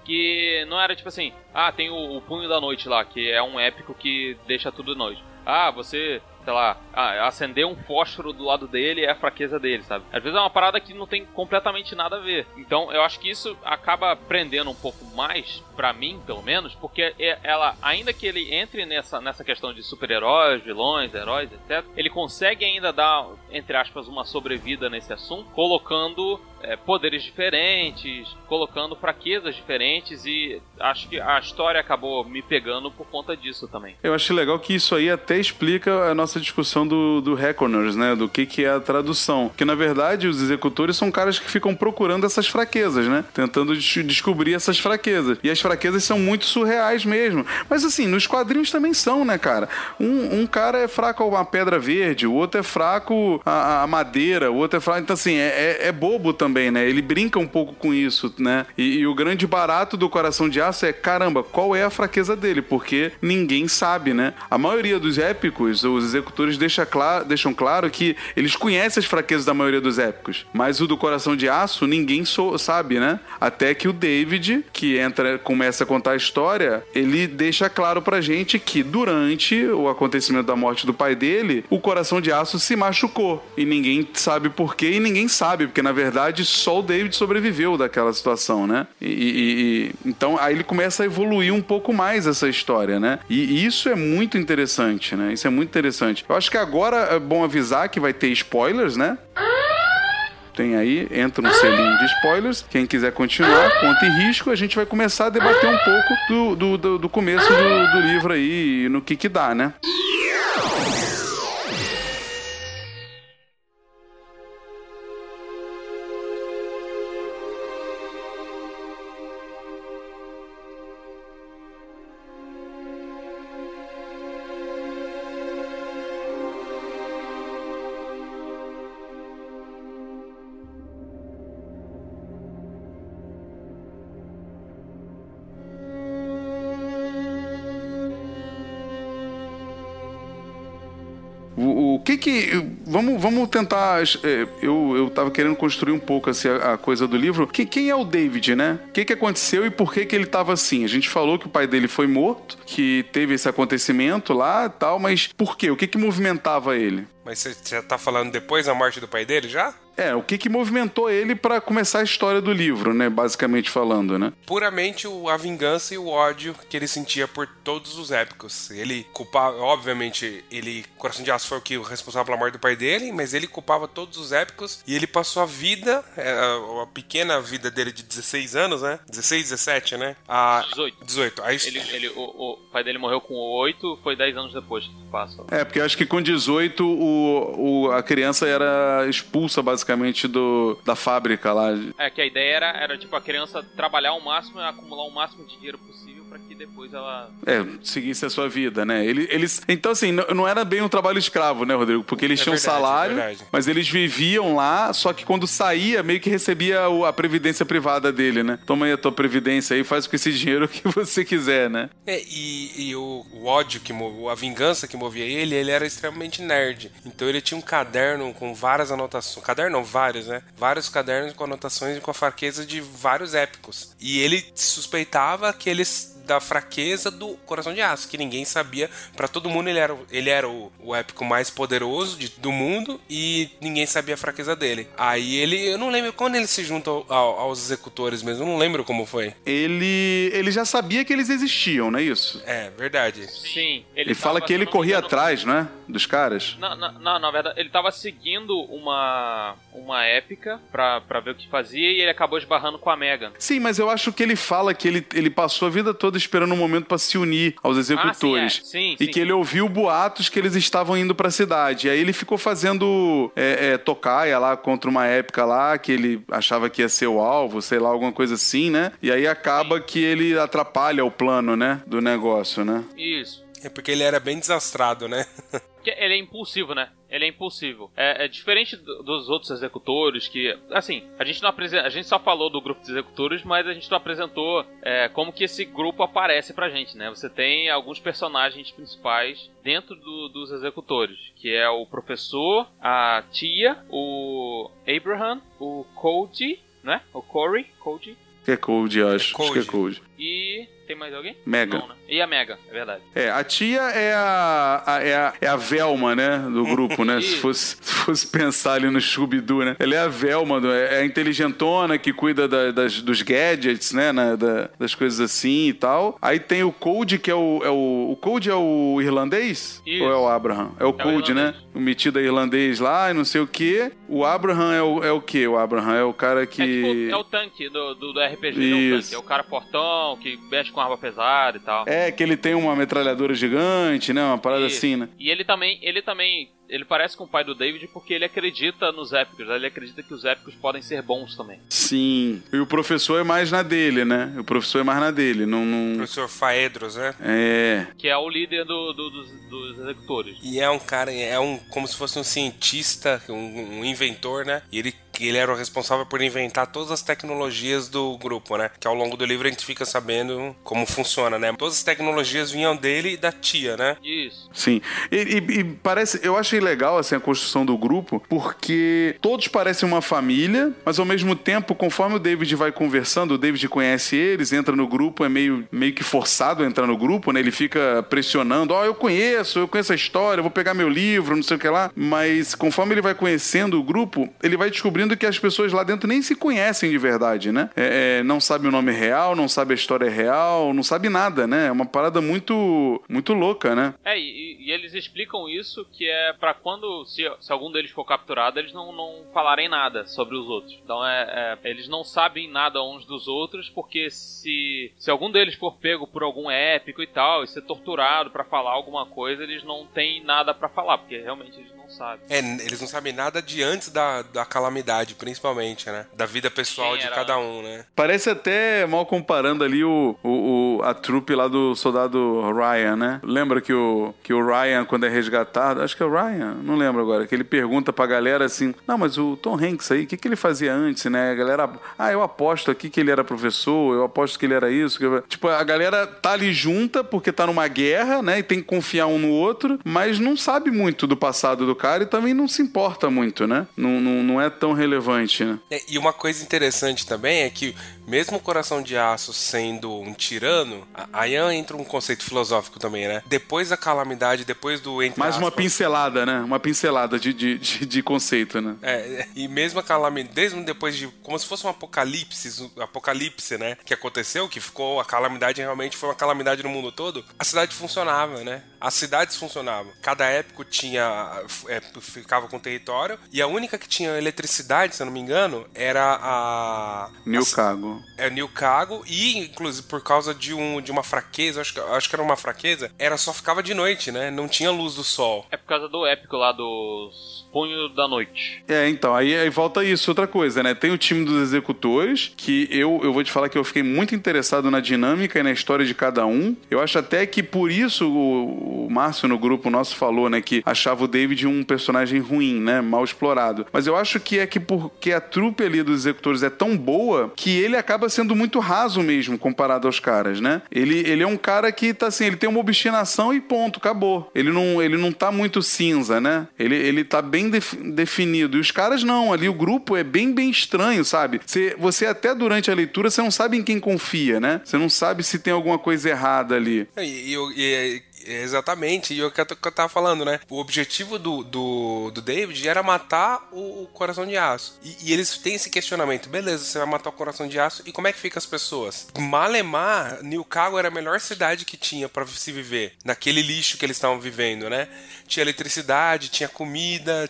que não era tipo assim, ah, tem o, o Punho da Noite lá, que é um épico que deixa tudo noite. Ah, você sei lá, ah, acender um fósforo do lado dele é a fraqueza dele, sabe? Às vezes é uma parada que não tem completamente nada a ver. Então eu acho que isso acaba prendendo um pouco mais, para mim, pelo menos, porque é, ela, ainda que ele entre nessa, nessa questão de super-heróis, vilões, heróis, etc., ele consegue ainda dar, entre aspas, uma sobrevida nesse assunto, colocando é, poderes diferentes, colocando fraquezas diferentes e acho que a história acabou me pegando por conta disso também. Eu acho legal que isso aí até explica a nossa discussão do, do Reckoners, né? Do que, que é a tradução. Que na verdade os executores são caras que ficam procurando essas fraquezas, né? Tentando descobrir essas fraquezas. E as fraquezas são muito surreais mesmo. Mas assim, nos quadrinhos também são, né, cara? Um, um cara é fraco a uma pedra verde, o outro é fraco a, a madeira, o outro é fraco. Então, assim, é, é, é bobo também, né? Ele brinca um pouco com isso, né? E, e, o grande barato do Coração de Aço é, caramba, qual é a fraqueza dele? Porque ninguém sabe, né? A maioria dos épicos, os executores deixa clar, deixam claro que eles conhecem as fraquezas da maioria dos épicos. Mas o do Coração de Aço, ninguém so, sabe, né? Até que o David, que entra, começa a contar a história, ele deixa claro pra gente que durante o acontecimento da morte do pai dele, o Coração de Aço se machucou. E ninguém sabe por quê, e ninguém sabe, porque na verdade só o David sobreviveu daquela situação, né? E, e, e, então aí ele começa a evoluir um pouco mais essa história, né? E, isso é muito interessante, né? Isso é muito interessante. Eu acho que agora é bom avisar que vai ter spoilers, né? Tem aí, entra um selinho de spoilers. Quem quiser continuar, conta e risco, a gente vai começar a debater um pouco do, do, do, do começo do, do livro aí, no que que dá, né? Que que. Vamos, vamos tentar. É, eu, eu tava querendo construir um pouco assim, a, a coisa do livro. Quem, quem é o David, né? O que, que aconteceu e por que, que ele tava assim? A gente falou que o pai dele foi morto, que teve esse acontecimento lá tal, mas por quê? O que, que movimentava ele? Mas você já tá falando depois da morte do pai dele já? É, o que que movimentou ele para começar a história do livro, né? Basicamente falando, né? Puramente a vingança e o ódio que ele sentia por todos os épicos. Ele culpava, obviamente, ele, Coração de Aço foi o que o responsável pela morte do pai dele, mas ele culpava todos os épicos e ele passou a vida, é, a, a pequena vida dele de 16 anos, né? 16, 17, né? A 18. 18. Aí, ele, ele, o, o pai dele morreu com 8, foi 10 anos depois que passa. É, porque eu acho que com 18 o, o, a criança era expulsa basicamente basicamente do, da fábrica lá. É, que a ideia era, era tipo a criança trabalhar ao máximo e acumular o máximo de dinheiro possível para que depois ela. É, seguisse a sua vida, né? Eles, eles... Então, assim, não era bem um trabalho escravo, né, Rodrigo? Porque eles é tinham verdade, salário, é mas eles viviam lá, só que quando saía, meio que recebia a previdência privada dele, né? Toma aí a tua previdência aí, faz com esse dinheiro o que você quiser, né? É, e, e o, o, ódio que a vingança que movia ele, ele era extremamente nerd. Então ele tinha um caderno com várias anotações. Caderno não, vários, né? Vários cadernos com anotações e com a fraqueza de vários épicos. E ele suspeitava que eles da fraqueza do Coração de Aço, que ninguém sabia. Para todo mundo ele era, ele era o, o épico mais poderoso de, do mundo e ninguém sabia a fraqueza dele. Aí ele, eu não lembro quando ele se junta ao, ao, aos executores mesmo, eu não lembro como foi. Ele, ele já sabia que eles existiam, não é isso? É, verdade. Sim. Ele, ele fala que ele corria engano, atrás, não é? Dos caras. Não, não, não, na verdade, ele tava seguindo uma, uma épica pra, pra ver o que fazia e ele acabou esbarrando com a Megan. Sim, mas eu acho que ele fala que ele, ele passou a vida toda esperando um momento pra se unir aos executores. Ah, sim, é. Sim, e sim, que ele ouviu boatos que eles estavam indo pra cidade. E aí ele ficou fazendo é, é, tocaia lá contra uma época lá que ele achava que ia ser o alvo, sei lá, alguma coisa assim, né? E aí acaba que ele atrapalha o plano, né? Do negócio, né? Isso. É porque ele era bem desastrado, né? Ele é impulsivo, né? Ele é impulsivo. É, é diferente do- dos outros executores que, assim, a gente não apresenta, a gente só falou do grupo de executores, mas a gente não apresentou é, como que esse grupo aparece pra gente, né? Você tem alguns personagens principais dentro do- dos executores, que é o professor, a tia, o Abraham, o Cody, né? O Corey, Cody Que é Cold, acho. Acho que é Cold. E tem mais alguém? Mega. Não, né? E a Mega, é verdade. É, a tia é a, a- é a, é a Velma, né? Do grupo, né? se, Isso. fosse, se fosse pensar ali no Scooby-Doo, né? Ela é a Velma, do- é a inteligentona que cuida da- das, dos gadgets, né? Na- da- das coisas assim e tal. Aí tem o Code, que é o. É o, o Code é o irlandês? Isso. Ou é o Abraham? É o Code, né? irlandês. O metido é irlandês lá e não sei o quê. O Abraham é o, é o quê? O Abraham é o cara que. É, tipo, é o tanque do, do, do RPG, ele é o Isso. tanque. É o cara que mexe com arma pesada e tal. É, que ele tem uma metralhadora gigante, né? Uma parada Isso. assim, né? E ele também, ele também, ele parece com o pai do David porque ele acredita nos épicos, né? ele acredita que os épicos podem ser bons também. Sim. E o professor é mais na dele, né? O professor é mais na dele. Não. não... Professor Faedros, né? É. Que é o líder do, do- dos, dos executores. E é um cara, é um como se fosse um cientista, um, um inventor, né? E ele, ele era o responsável por inventar todas as tecnologias do grupo, né? Que ao longo do livro a gente fica sabendo como funciona, né? Todas as tecnologias vinham dele e da tia, né? Isso. Sim. E, e- e parece. Eu achei legal assim, a construção do grupo, porque todos parecem uma família, mas ao mesmo tempo, conforme o David vai conversando, o David conhece eles, entra no grupo, é meio, meio que forçado a entrar no grupo, né? Ele fica pressionando, ó, eu conheço, eu conheço a história, vou pegar meu livro, não sei o que lá. Mas conforme ele vai conhecendo o grupo, ele vai descobrindo que as pessoas lá dentro nem se conhecem de verdade, né? É, é, não sabe o nome real, não sabe a história real, não sabe nada, né? É uma parada muito, muito louca, né? É, e, e eles explicam isso que é pra quando, se, se algum deles for capturado, eles não, não falarem nada sobre os outros. Então é, é, eles não sabem nada uns dos outros, porque se, se algum deles for pego por algum épico e tal, e ser torturado pra falar alguma coisa, eles não têm nada pra falar, porque realmente eles não sabem. É, eles não sabem nada de antes da, da calamidade, principalmente, né? Da vida pessoal de cada um, né? Parece até, mal comparando ali, o, o, o- a trupe lá do soldado Ryan, né? Lembra que o, que o Ryan, quando é resgatado, acho que é o Ryan, não lembro agora, que ele pergunta pra galera assim: Não, mas o Tom Hanks aí, o que, que ele fazia antes, né? A galera, ah, eu aposto aqui que ele era professor, eu aposto que ele era isso. que- Tipo, a galera tá ali junta porque tá numa guerra, né? E tem que confiar um no outro, mas não sabe muito do passado do cara e também não se importa muito, né? Não, não, não é tão relevante, né? É, E uma coisa interessante também é que, mesmo o Coração de Aço sendo um tirano, aí entra um conceito filosófico também, né? Depois da calamidade, depois do entre Mais uma aspas, pincelada, né? Uma pincelada de, de, de, de conceito, né? É, e mesmo a calamidade, mesmo depois de. Como se fosse um apocalipse, um apocalipse, né? Que aconteceu, que ficou. A calamidade realmente foi uma calamidade no mundo todo. A cidade funcionava, né? As cidades funcionavam. Cada épico tinha. é, ficava com território. E a única que tinha eletricidade, se eu não me engano, era a. New é New Cago e inclusive por causa de, um, de uma fraqueza, acho que, acho que era uma fraqueza, era só ficava de noite, né? Não tinha luz do sol. É por causa do épico lá dos Punhos da Noite. É, então, aí, aí volta isso, outra coisa, né? Tem o time dos executores, que eu, eu vou te falar que eu fiquei muito interessado na dinâmica e na história de cada um. Eu acho até que por isso o, o Márcio no grupo nosso falou, né, que achava o David um personagem ruim, né? Mal explorado. Mas eu acho que é que porque a trupe ali dos executores é tão boa que ele acaba sendo muito raso mesmo comparado aos caras, né? Ele, ele é um cara que tá assim, ele tem uma obstinação e ponto, acabou. Ele não, ele não tá muito cinza, né? Ele, ele tá bem def- definido. E os caras não, ali o grupo é bem, bem estranho, sabe? Você, você até durante a leitura, você não sabe em quem confia, né? Você não sabe se tem alguma coisa errada ali. E, e, e- e- exatamente, e o que eu, tava falando, né? O objetivo do, do, do David era matar o, o coração de aço. E, e eles têm esse questionamento: beleza, você vai matar o coração de aço, e como é que fica as pessoas? Malemar, Newcago era a melhor cidade que tinha pra se viver, naquele lixo que eles estavam vivendo, né? Tinha eletricidade, tinha comida,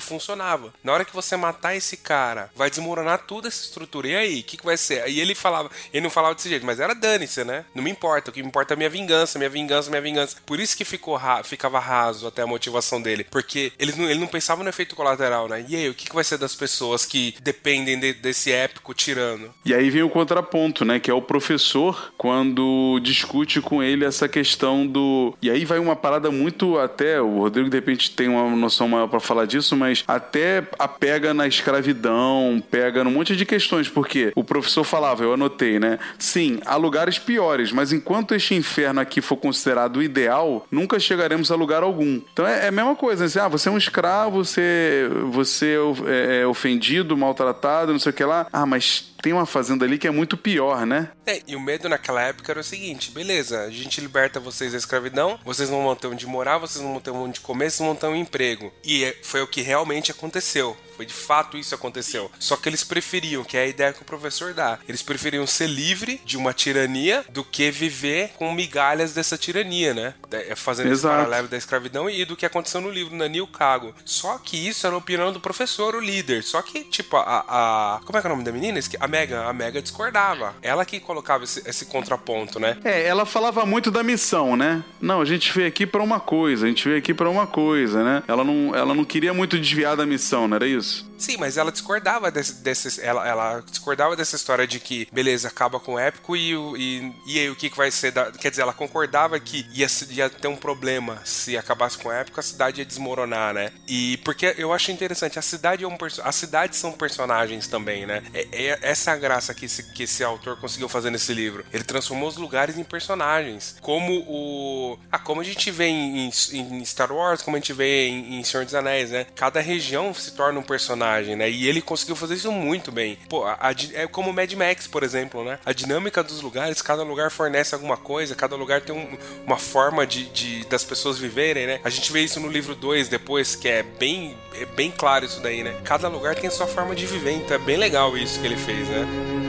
funcionava. Na hora que você matar esse cara, vai desmoronar toda essa estrutura. E aí, o que, que vai ser? E ele falava, ele não falava desse jeito, mas era dane-se, né? Não me importa, o que me importa é minha vingança, minha vingança, minha vingança. Por isso que ficou ra ficava raso até a motivação dele, porque ele não, ele não pensava no efeito colateral, né? E aí, o que, que vai ser das pessoas que dependem de, desse épico tirano? E aí vem o contraponto, né? Que é o professor quando discute com ele essa questão do. E aí vai uma parada muito até. O Rodrigo de repente tem uma noção maior para falar disso, mas até a pega na escravidão, pega num monte de questões, porque o professor falava, eu anotei, né? Sim, há lugares piores, mas enquanto este inferno aqui for considerado o ideal, nunca chegaremos a lugar algum. Então é, é a mesma coisa, né? Assim, ah, você é um escravo, você, você é, é ofendido, maltratado, não sei o que lá. Ah, mas tem uma fazenda ali que é muito pior, né? É, e o medo naquela época era o seguinte: beleza, a gente liberta vocês da escravidão, vocês não vão ter onde morar, vocês não vão ter onde comer, vocês não vão ter um emprego. E é, foi o que realmente aconteceu. Foi de fato isso aconteceu. Só que eles preferiam, que é a ideia que o professor dá, eles preferiam ser livre de uma tirania do que viver com migalhas dessa tirania, né? É, fazendo esse paralelo da escravidão e do que aconteceu no livro Nanil Cago. Só que isso era a opinião do professor, o líder. Só que, tipo, a. a como é que é o nome da menina? A Megan. A Megan discordava. Ela que colocava esse, esse contraponto, né? É, ela falava muito da missão, né? Não, a gente veio aqui para uma coisa, a gente veio aqui para uma coisa, né? Ela não, ela não queria muito desviar da missão, não era isso? Jesus. Sim, mas ela discordava desse, desse ela, ela, discordava dessa história de que, beleza, acaba com o épico e, e, e aí o que, que vai ser da, Quer dizer, ela concordava que ia, ia ter um problema se acabasse com o épico, a cidade ia desmoronar, né? E porque eu acho interessante, a cidade é um as cidades são personagens também, né? É, é essa a graça que esse, que esse autor conseguiu fazer nesse livro. Ele transformou os lugares em personagens. Como o. Ah, como a gente vê em, em Star Wars, como a gente vê em, em Senhor dos Anéis, né? Cada região se torna um personagem personagem, né? E ele conseguiu fazer isso muito bem. Pô, a, a, é como Mad Max, por exemplo, né? A dinâmica dos lugares, cada lugar fornece alguma coisa, cada lugar tem um, uma forma de, de, das pessoas viverem, né? A gente vê isso no livro 2 depois, que é bem, é bem claro isso daí, né? Cada lugar tem a sua forma de viver, então é bem legal isso que ele fez, né?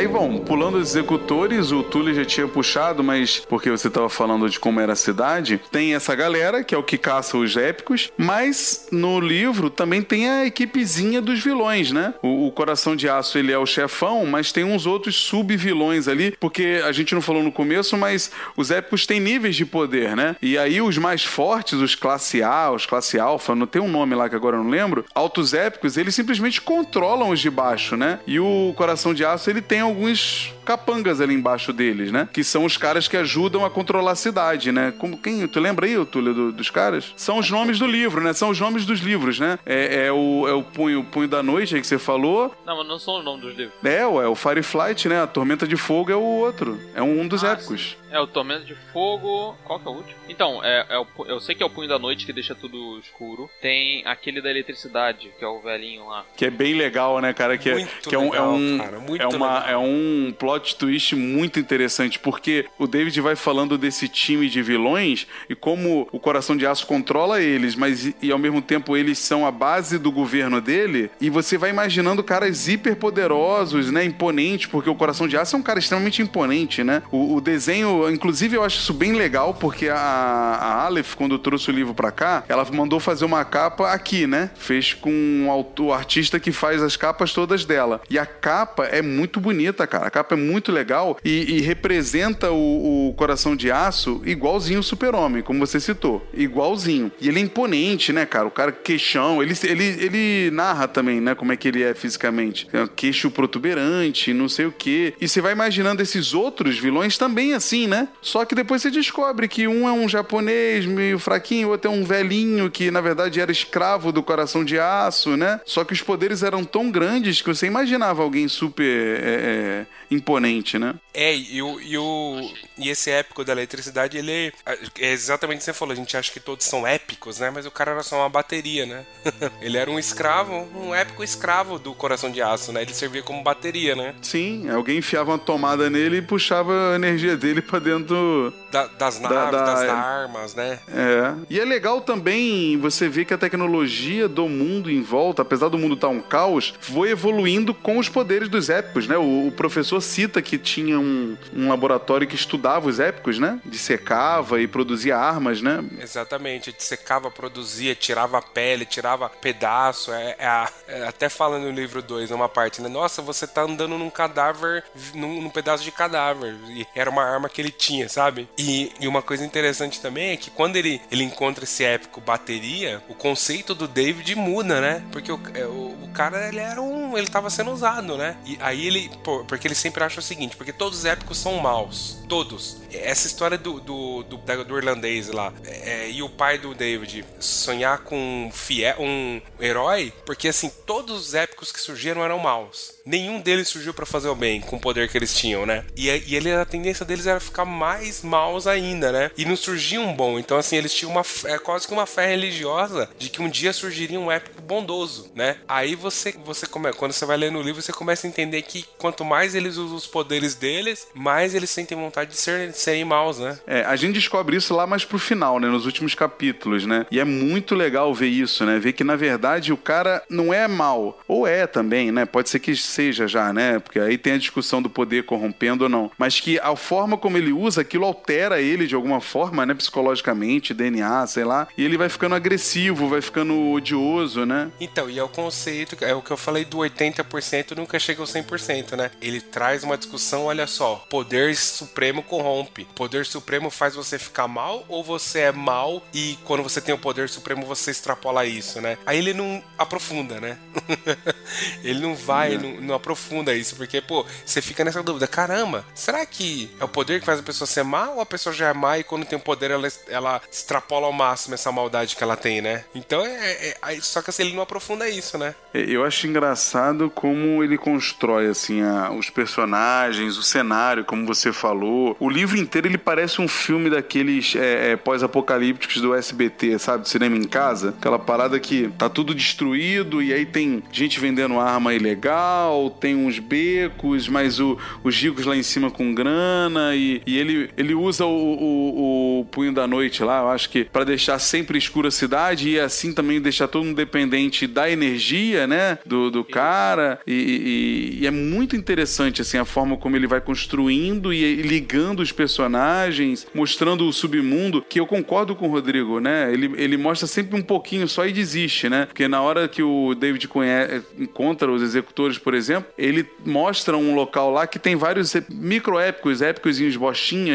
Aí vão, pulando os executores, o Tully já tinha puxado, mas porque você estava falando de como era a cidade, tem essa galera, que é o que caça os épicos, mas no livro também tem a equipezinha dos vilões, né? O, o Coração de Aço, ele é o chefão, mas tem uns outros sub-vilões ali, porque a gente não falou no começo, mas os épicos têm níveis de poder, né? E aí os mais fortes, os classe A, os classe alfa, não tem um nome lá que agora eu não lembro, altos épicos, eles simplesmente controlam os de baixo, né? E o Coração de Aço, ele tem alguns capangas ali embaixo deles, né? Que são os caras que ajudam a controlar a cidade, né? Como quem? Tu lembra aí, Túlio, do, dos caras? São os nomes do livro, né? São os nomes dos livros, né? É, é o, é o punho, punho da Noite aí que você falou. Não, mas não são os nomes dos livros. É, é o Fireflight, né? A Tormenta de Fogo é o outro. É um dos ah, épicos. Sim. É o Tormenta de Fogo. Qual que é o último? Então, é, é o, eu sei que é o Punho da Noite que deixa tudo escuro. Tem aquele da eletricidade, que é o velhinho lá. Que é bem legal, né, cara? Que é, que é um, é um, cara, é, uma, é um plot twist muito interessante, porque o David vai falando desse time de vilões e como o Coração de Aço controla eles, mas e ao mesmo tempo eles são a base do governo dele. E você vai imaginando caras hiper poderosos, né? Imponentes, porque o Coração de Aço é um cara extremamente imponente, né? O, o desenho inclusive, eu acho isso bem legal, porque a, a Aleph, quando trouxe o livro pra cá, ela mandou fazer uma capa aqui, né? Fez com o, autor, o artista que faz as capas todas dela. E a capa é muito bonita, cara. A capa é muito legal e, e representa o, o, coração de aço igualzinho o super-homem, como você citou. Igualzinho. E ele é imponente, né, cara? O cara queixão. Ele, ele, ele narra também, né, como é que ele é fisicamente. Um queixo protuberante, não sei o quê. E você vai imaginando esses outros vilões também assim, né? Só que depois você descobre que um é um japonês meio fraquinho, o outro é um velhinho que na verdade era escravo do coração de aço, né? Só que os poderes eram tão grandes que você imaginava alguém super é, é, imponente, né? É, e, o, e, o, e esse épico da eletricidade, ele é exatamente o que você falou. A gente acha que todos são épicos, né? Mas o cara era só uma bateria, né? ele era um escravo, um épico escravo do coração de aço, né? Ele servia como bateria, né? Sim, alguém enfiava uma tomada nele e puxava a energia dele pra dentro da, das naves, da, da, das armas, né? É. E é legal também você ver que a tecnologia do mundo em volta, apesar do mundo estar um caos, foi evoluindo com os poderes dos épicos, né? O, o professor cita que tinha um, um laboratório que estudava os épicos, né? Dissecava e produzia armas, né? Exatamente, dissecava, produzia, tirava a pele, tirava pedaço. É, é, é até falando no livro 2, numa parte, né? Nossa, você tá andando num cadáver, num, num, pedaço de cadáver. E era uma arma que ele tinha, sabe? E, e uma coisa interessante também é que quando ele, ele encontra esse épico bateria, o conceito do David muda, né? Porque o, é, o, o cara, ele era um. Ele tava sendo usado, né? E aí ele. Pô, porque ele sempre acha o seguinte: porque todos os épicos são maus. Todos. Essa história do, do, do, do irlandês lá é, e o pai do David sonhar com um, fiel, um herói, porque assim, todos os épicos que surgiram eram maus. Nenhum deles surgiu para fazer o bem com o poder que eles tinham, né? E, e ele, a tendência deles era ficar mais maus ainda, né? E não surgia um bom. Então, assim, eles tinham uma é, quase que uma fé religiosa de que um dia surgiria um épico bondoso, né? Aí você, você come, quando você vai ler no livro, você começa a entender que quanto mais eles usam os poderes deles, mais eles sentem vontade de ser, serem maus, né? É, a gente descobre isso lá mais pro final, né? Nos últimos capítulos, né? E é muito legal ver isso, né? Ver que na verdade o cara não é mal. Ou é também, né? Pode ser que seja já, né? Porque aí tem a discussão do poder corrompendo ou não. Mas que a forma como ele usa, aquilo altera ele de alguma forma, né? Psicologicamente, DNA, sei lá. E ele vai ficando agressivo, vai ficando odioso, né? Então, e é o conceito, é o que eu falei do 80% nunca chega ao 100%, né? Ele traz uma discussão, olha só, poder supremo corrompe. Poder supremo faz você ficar mal ou você é mal e quando você tem o poder supremo você extrapola isso, né? Aí ele não aprofunda, né? ele não vai, não, não, aprofunda isso, porque, pô, você fica nessa dúvida: caramba, será que é o poder que faz a pessoa ser má ou a pessoa já é má e quando tem o poder ela, ela extrapola ao máximo essa maldade que ela tem, né? Então é. é só que assim, ele não aprofunda isso, né? É, eu acho engraçado como ele constrói, assim, a, os personagens, o cenário, como você falou. O livro inteiro ele parece um filme daqueles é, é, pós-apocalípticos do SBT, sabe? Cinema em casa. Aquela parada que tá tudo destruído e aí tem gente vendendo arma ilegal, tem uns becos, mas o, os ricos lá em cima com grana e, e ele, ele usa o, o, o, punho da noite lá, eu acho que para deixar sempre escura a cidade e assim também deixar todo mundo dependente da energia, né, do, do cara. E, e, e é muito interessante assim a forma como ele vai construindo e, ligando os personagens, mostrando o submundo, que eu concordo com o Rodrigo, né, ele, ele mostra sempre um pouquinho só e desiste, né, porque na hora que o David conhece, encontra os executores, por exemplo, ele mostra um local lá que tem vários microépicos, épicozinhos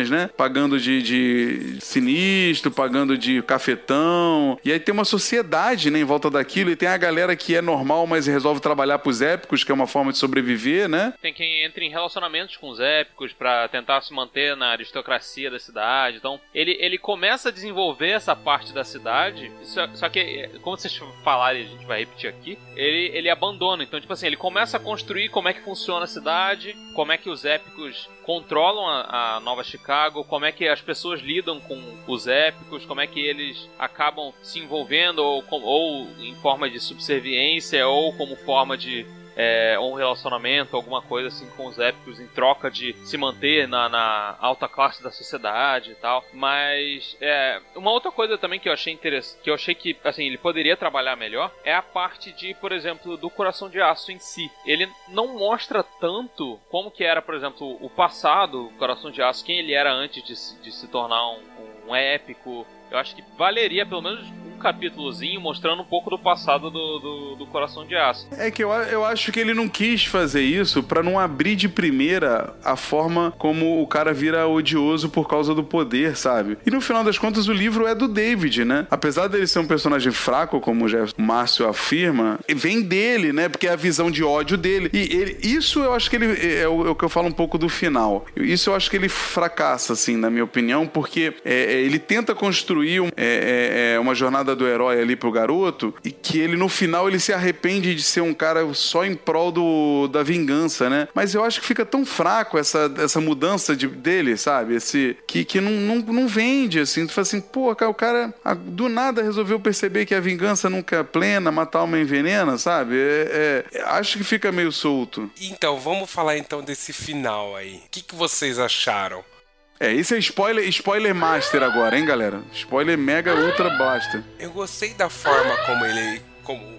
né? Pagando de, de sinistro, pagando de cafetão. E aí tem uma sociedade, né, em volta daquilo. E tem a galera que é normal, mas resolve trabalhar pros épicos, que é uma forma de sobreviver, né? Tem quem entra em relacionamentos com os épicos para tentar se manter na aristocracia da cidade. Então, ele, ele começa a desenvolver essa parte da cidade. Só, só que, como vocês falarem, a gente vai repetir aqui, ele, ele abandona. Então, tipo assim, ele começa a construir como é que funciona a cidade, como é que os épicos controlam a, a, Nova Chicago, como é que as pessoas lidam com os épicos, como é que eles acabam se envolvendo ou, ou em forma de subserviência ou como forma de é, um relacionamento, alguma coisa assim com os épicos em troca de se manter na, na alta classe da sociedade e tal. Mas é, uma outra coisa também que eu achei interessante, que eu achei que assim ele poderia trabalhar melhor é a parte de, por exemplo, do Coração de Aço em si. Ele não mostra tanto como que era, por exemplo, o passado, o Coração de Aço, quem ele era antes de, de se tornar um, um épico. Eu acho que valeria pelo menos capítulozinho mostrando um pouco do passado do, do, do Coração de Aço. É que eu, eu acho que ele não quis fazer isso pra não abrir de primeira a forma como o cara vira odioso por causa do poder, sabe? E no final das contas o livro é do David, né? Apesar dele ser um personagem fraco, como o Márcio afirma, vem dele, né? Porque é a visão de ódio dele. E ele- isso eu acho que ele é o, é o que eu falo um pouco do final. Isso eu acho que ele fracassa, assim, na minha opinião, porque é, é, ele tenta construir um- é, é, é, uma jornada do herói ali pro garoto e que ele no final ele se arrepende de ser um cara só em prol do, da vingança, né? Mas eu acho que fica tão fraco essa, essa mudança de, dele, sabe? Esse que, que não, não, não vende, assim. Tu fala assim, pô, o cara do nada resolveu perceber que a vingança nunca é plena, matar uma envenena, sabe? É, é, acho que fica meio solto. Então, vamos falar então desse final aí. O que, que vocês acharam? É, esse é spoiler, spoiler master agora, hein, galera? Spoiler mega ultra blaster. Eu gostei da forma como ele. Como,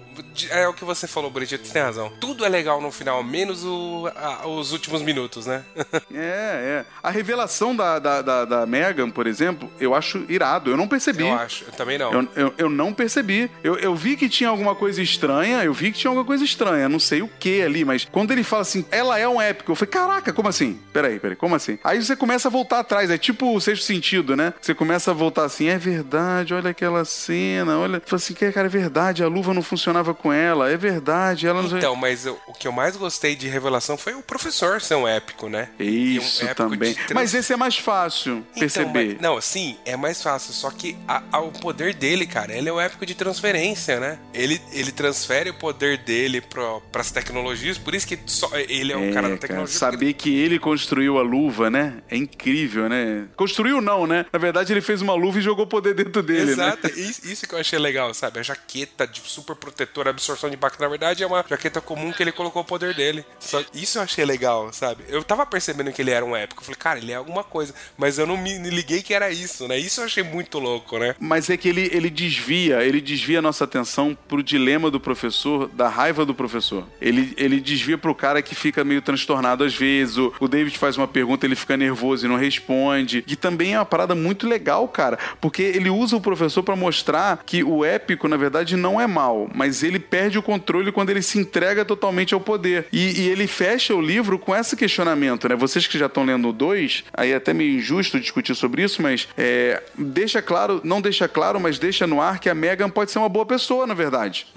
é o que você falou, Bridget, você tem razão. Tudo é legal no final, menos o, a- os últimos minutos, né? É, é. A revelação da, da, da, da Megan, por exemplo, eu acho irado. Eu não percebi. Eu acho. Eu também não. Eu, eu, eu não percebi. Eu, eu vi que tinha alguma coisa estranha, eu vi que tinha alguma coisa estranha, não sei o que ali, mas quando ele fala assim, ela é um épico, eu falei, caraca, como assim? Peraí, peraí, como assim? Aí você começa a voltar atrás, é tipo o sexto sentido, né? Você começa a voltar assim, é verdade, olha aquela cena, olha. Fala assim, cara, é verdade, a luva não funcionava com ela, é verdade, ela não Então, mas o que eu mais gostei de revelação foi o professor ser um épico, né? Isso um épico também. trans- Mas esse é mais fácil Então, perceber. mas- não, sim, é mais fácil. Só que a- a- o poder dele, cara, ele é um épico de transferência, né? Ele, ele transfere o poder dele para as tecnologias, por isso que só ele é um É, cara da cara, tecnologia. saber que ele construiu a luva, né? É incrível, né? Construiu não, né? Na verdade, ele fez uma luva e jogou o poder dentro dele, Exato, né? isso, isso que eu achei legal, sabe? A jaqueta de super protetor, absorção de impacto, na verdade, é uma jaqueta comum que ele colocou o poder dele. Só isso eu achei legal, sabe? Eu tava percebendo que ele era um épico. Eu falei, cara, ele é alguma coisa. Mas eu não me liguei que era isso, né? Isso eu achei muito louco, né? Mas é que ele, ele desvia, ele desvia a nossa atenção pro dilema do professor, da raiva do professor. Ele, ele desvia pro cara que fica meio transtornado às vezes. O, o David faz uma pergunta, ele fica nervoso e não responde. E também é uma parada muito legal, cara, porque ele usa o professor pra mostrar que o épico, na verdade, não é mal, mas ele perde o controle quando ele se entrega totalmente ao poder. E, e ele fecha o livro com esse questionamento, né? Vocês que já estão lendo o 2, aí é até meio injusto discutir sobre isso, mas é, deixa claro, não deixa claro, mas deixa no ar que a Megan pode ser uma boa pessoa, na verdade.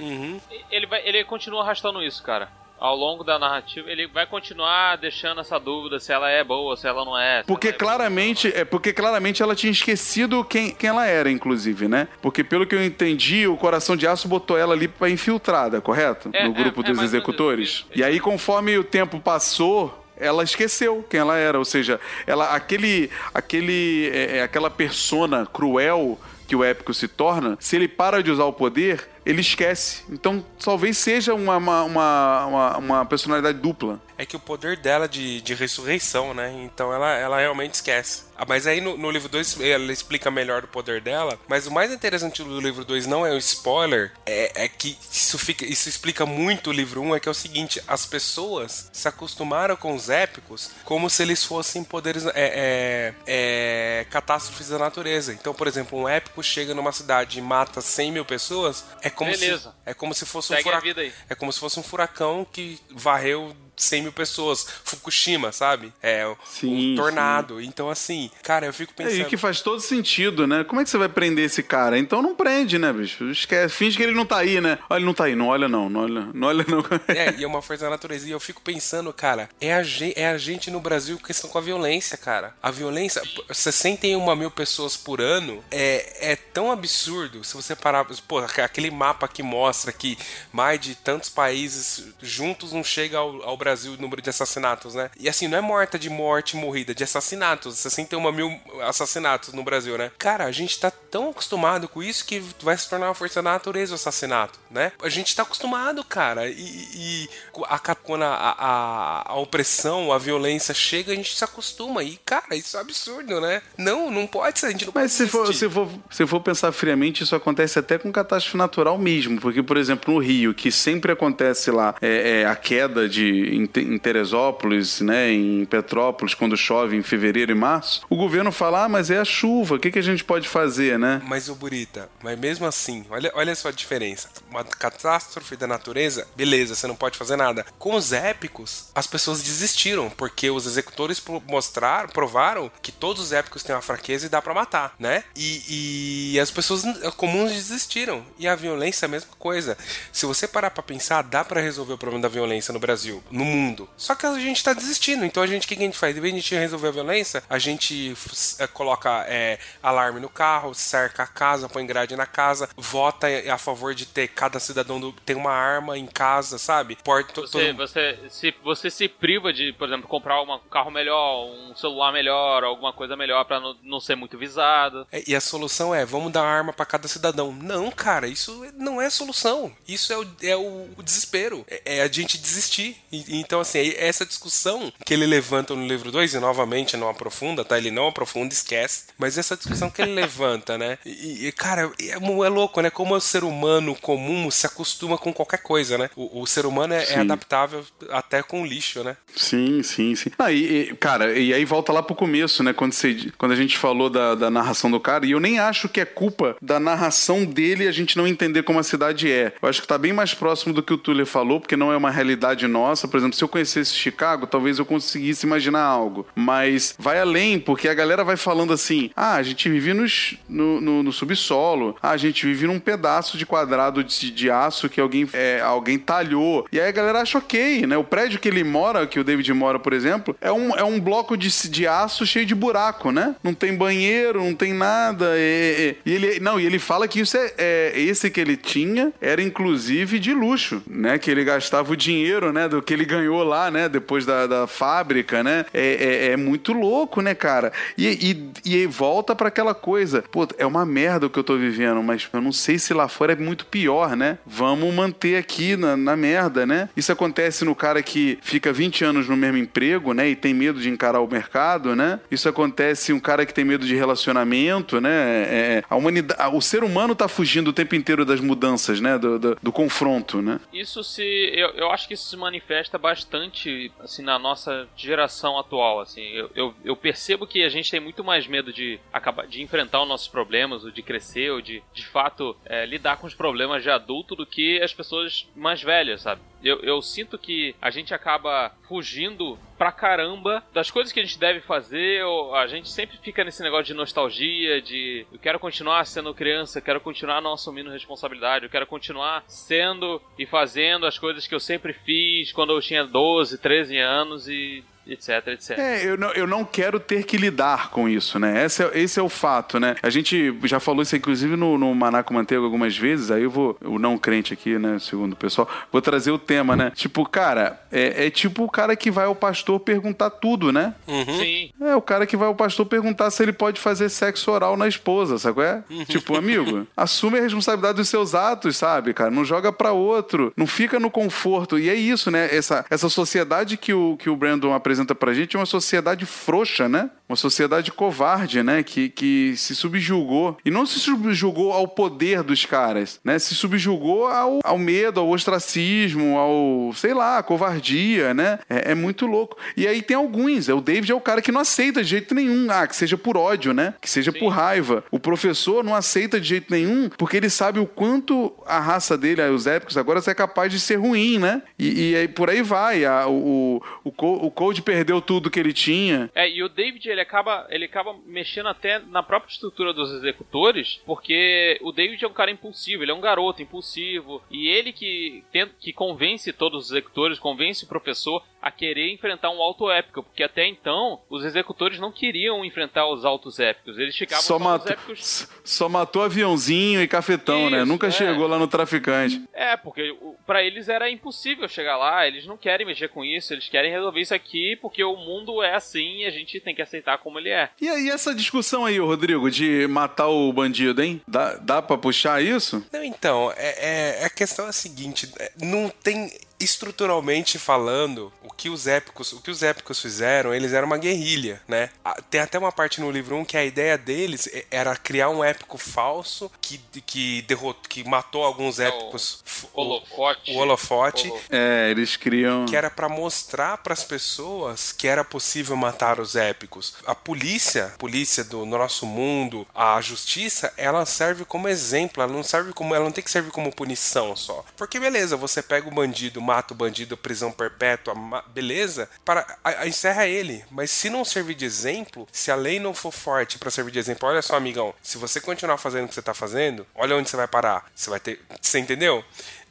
Ele, vai, ele continua arrastando isso, cara. Ao longo da narrativa, ele vai continuar deixando essa dúvida se ela é boa, se ela não é. Porque é boa. claramente, é porque claramente ela tinha esquecido quem, quem ela era, inclusive, né? Porque pelo que eu entendi, o coração de aço botou ela ali pra infiltrada, correto? É, no grupo é, é, dos menos executores. E aí, conforme o tempo passou, ela esqueceu quem ela era, ou seja, ela aquele aquele é, é, aquela persona cruel que o épico se torna, se ele para de usar o poder, ele esquece. Então, talvez seja uma, uma, uma, uma- personalidade dupla. É que o poder dela de, de ressurreição, né? Então ela, ela realmente esquece. Ah, Mas aí no, no livro 2 ela explica melhor o poder dela. Mas o mais interessante do livro 2 não é o spoiler, é, é que isso, fica, isso explica muito o livro 1, um, é que é o seguinte: as pessoas se acostumaram com os épicos como se eles fossem poderes. É, é, é, catástrofes da natureza. Então, por exemplo, um épico chega numa cidade e mata 100 mil pessoas, é como Beleza. se. É como se fosse um Segue a furacão. É como se fosse um furacão que varreu 100 mil pessoas. Fukushima, sabe? É Sim, um tornado. Então, assim, cara, eu fico É, pensando. e que faz todo sentido, né? Como é que você vai prender esse cara? Então não prende, né, bicho? Esquece, finge que ele não tá aí, né? Olha, ele não tá aí, não olha não, não olha, não olha não. É, e é uma força da natureza. E eu fico pensando, cara, é a, gente, é a gente no Brasil questão com a violência, cara. A violência, 61 mil pessoas por ano é, é tão absurdo. Se você parar, pô, aquele mapa que mostra que mais de tantos países juntos não chega ao, ao Brasil o número de assassinatos, né? E assim, não é morta de morte morrida, de assassinatos. 61 mil assassinatos no Brasil, né? Cara, a gente tá tão acostumado com isso que vai se tornar uma força da natureza o assassinato, né? A gente tá acostumado, cara. E, e a, quando a, a, a opressão, a violência chega, a gente se acostuma. E, cara, isso é absurdo, né? Não, não pode ser. A gente não Mas pode se for, se, for, se for pensar friamente, isso acontece até com catástrofe natural mesmo. Porque, por exemplo, no Rio, que sempre acontece lá é, é, a queda de em, em Teresópolis, né, em Petrópolis, quando chove em fevereiro e março, o governo fala, ah, mas é a chuva, o que, que a gente pode fazer, né? Mas o Burita, mas mesmo assim, olha, olha só a diferença. Uma catástrofe da natureza, beleza, você não pode fazer nada. Com os épicos, as pessoas desistiram, porque os executores mostraram, provaram que todos os épicos têm uma fraqueza e dá para matar, né? E, e, as pessoas comuns desistiram. E a violência é a mesma coisa. Se você parar pra pensar, dá para resolver o problema da violência no Brasil, no mundo. Só que a gente tá desistindo. Então a gente, o que a gente faz? Em vez de a gente resolver a violência, a gente é, coloca é, alarme no carro, cerca a casa, põe grade na casa, vota a favor de ter cada cidadão do, tem uma arma em casa, sabe? Porta, você, todo... você, se, você se priva de, por exemplo, comprar um carro melhor, um celular melhor, alguma coisa melhor para não, não ser muito visado. É, e a solução é, vamos dar arma para cada cidadão. Não, cara, isso não é solução. Isso é o, é o, o desespero. É, é, a gente desistir. E, então, assim, essa discussão que ele levanta no livro 2, e novamente não aprofunda, tá? Ele não aprofunda, esquece. Mas essa discussão que ele levanta, né? E, e cara, é, é, louco, né? Como o ser humano comum se acostuma com qualquer coisa, né? O, o ser humano é, é, adaptável até com lixo, né? Sim, sim, sim. Ah, e, e, cara, e aí volta lá pro começo, né? Quando, você, quando a gente falou da, da narração do cara, e eu nem acho que é culpa da narração dele a gente não entender como a cidade é. Eu acho que tá bem mais próximo do que o Tuller falou, porque não é uma realidade nossa. Por exemplo, se eu conhecesse Chicago, talvez eu conseguisse imaginar algo. Mas vai além, porque a galera vai falando assim: ah, a gente vive nos, no, no, no subsolo, ah, a gente vive num pedaço de quadrado de, de aço que alguém, é, alguém talhou. E aí a galera acha ok, né? O prédio que ele mora, que o David mora, por exemplo, é um, é um bloco de, de aço cheio de buraco, né? Não tem banheiro, não tem nada. E, e, e ele, não, e ele fala que isso é, é, esse que ele tinha era inclusive de luxo, né? Que ele gastava o dinheiro, né? Do que ele ganhou lá, né? Depois da, da fábrica, né? É, é, é muito louco, né, cara? E, e, e volta para aquela coisa, pô, é uma merda o que eu tô vivendo, mas eu não sei se lá fora é muito pior, né? Vamos manter aqui na, na merda, né? Isso acontece no cara que fica 20 anos no mesmo emprego, né? E tem medo de encarar o mercado, né? Isso acontece um cara que tem medo de relacionamento, né? É, é a humanidade, o ser humano tá fugindo o tempo inteiro das mudanças, né? Do, do, do confronto, né? Isso se. Eu, eu acho que isso se manifesta bastante, assim, na nossa geração atual, assim. Eu, eu, eu percebo que a gente tem muito mais medo de acabar de enfrentar os nossos problemas, ou de crescer, ou de, de fato, é, lidar com os problemas de adulto do que as pessoas mais velhas, sabe? Eu, eu sinto que a gente acaba fugindo pra caramba das coisas que a gente deve fazer. A gente sempre fica nesse negócio de nostalgia, de eu quero continuar sendo criança, quero continuar não assumindo responsabilidade, eu quero continuar sendo e fazendo as coisas que eu sempre fiz quando eu tinha 12, 13 anos e etc, etc. É, eu não, eu não quero ter que lidar com isso, né? Esse é, esse é o fato, né? A gente já falou isso, inclusive, no, no Manaco Manteiga algumas vezes, aí eu vou, o não crente aqui, né, segundo o pessoal, vou trazer o tema, né? Tipo, cara, é, é tipo o cara que vai ao pastor perguntar tudo, né? Uhum. Sim. É o cara que vai ao pastor perguntar se ele pode fazer sexo oral na esposa, sabe qual é? Uhum. Tipo, amigo, assume a responsabilidade dos seus atos, sabe, cara? Não joga pra outro, não fica no conforto. E é isso, né? Essa, essa sociedade que o, que o Brandon apresenta apresenta pra gente é uma sociedade frouxa, né? Uma sociedade covarde, né? Que, que se subjugou. E não se subjugou ao poder dos caras, né? Se subjugou ao, ao medo, ao ostracismo, ao, sei lá, covardia, né? É, é, muito louco. E aí tem alguns. É, o David é o cara que não aceita de jeito nenhum. Ah, que seja por ódio, né? Que seja Sim. por raiva. O professor não aceita de jeito nenhum porque ele sabe o quanto a raça dele, os épicos, agora é capaz de ser ruim, né? E, e aí por aí vai. A, o, o, o Code perdeu tudo que ele tinha. É, e o David, ele acaba, ele acaba mexendo até na própria estrutura dos executores, porque o David é um cara impulsivo, ele é um garoto impulsivo, e ele que, tenta, que convence todos os executores, convence o professor a querer enfrentar um alto épico, porque até então os executores não queriam enfrentar os altos épicos, eles ficavam só, matou, épicos... só matou aviãozinho e cafetão, né? Isso, né? Nunca é. chegou lá no traficante. É, porque para eles era impossível chegar lá, eles não querem mexer com isso, eles querem resolver isso aqui porque o mundo é assim e a gente tem que aceitar como ele é. E aí essa discussão aí, Rodrigo, de matar o bandido, hein? Dá, dá pra puxar isso? Não, então, é, é, a questão é a seguinte, é, não tem estruturalmente falando, o que os épicos, o que os épicos fizeram, eles eram uma guerrilha, né? Tem até uma parte no livro 1 que a ideia deles era criar um épico falso que que derrotou, que matou alguns épicos. f- o- Holofote. O holofote. É, eles criam. Que era pra mostrar pras pessoas que era possível matar os épicos. A polícia, a polícia do nosso mundo, a justiça, ela serve como exemplo, ela não serve como, ela não tem que servir como punição só. Porque beleza, você pega o bandido, mata o bandido, prisão perpétua, beleza? Para a, a- encerra ele, mas se não servir de exemplo, se a lei não for forte pra servir de exemplo, olha só, amigão, se você continuar fazendo o que você tá fazendo, olha onde você vai parar. Você vai ter, você entendeu?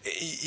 E,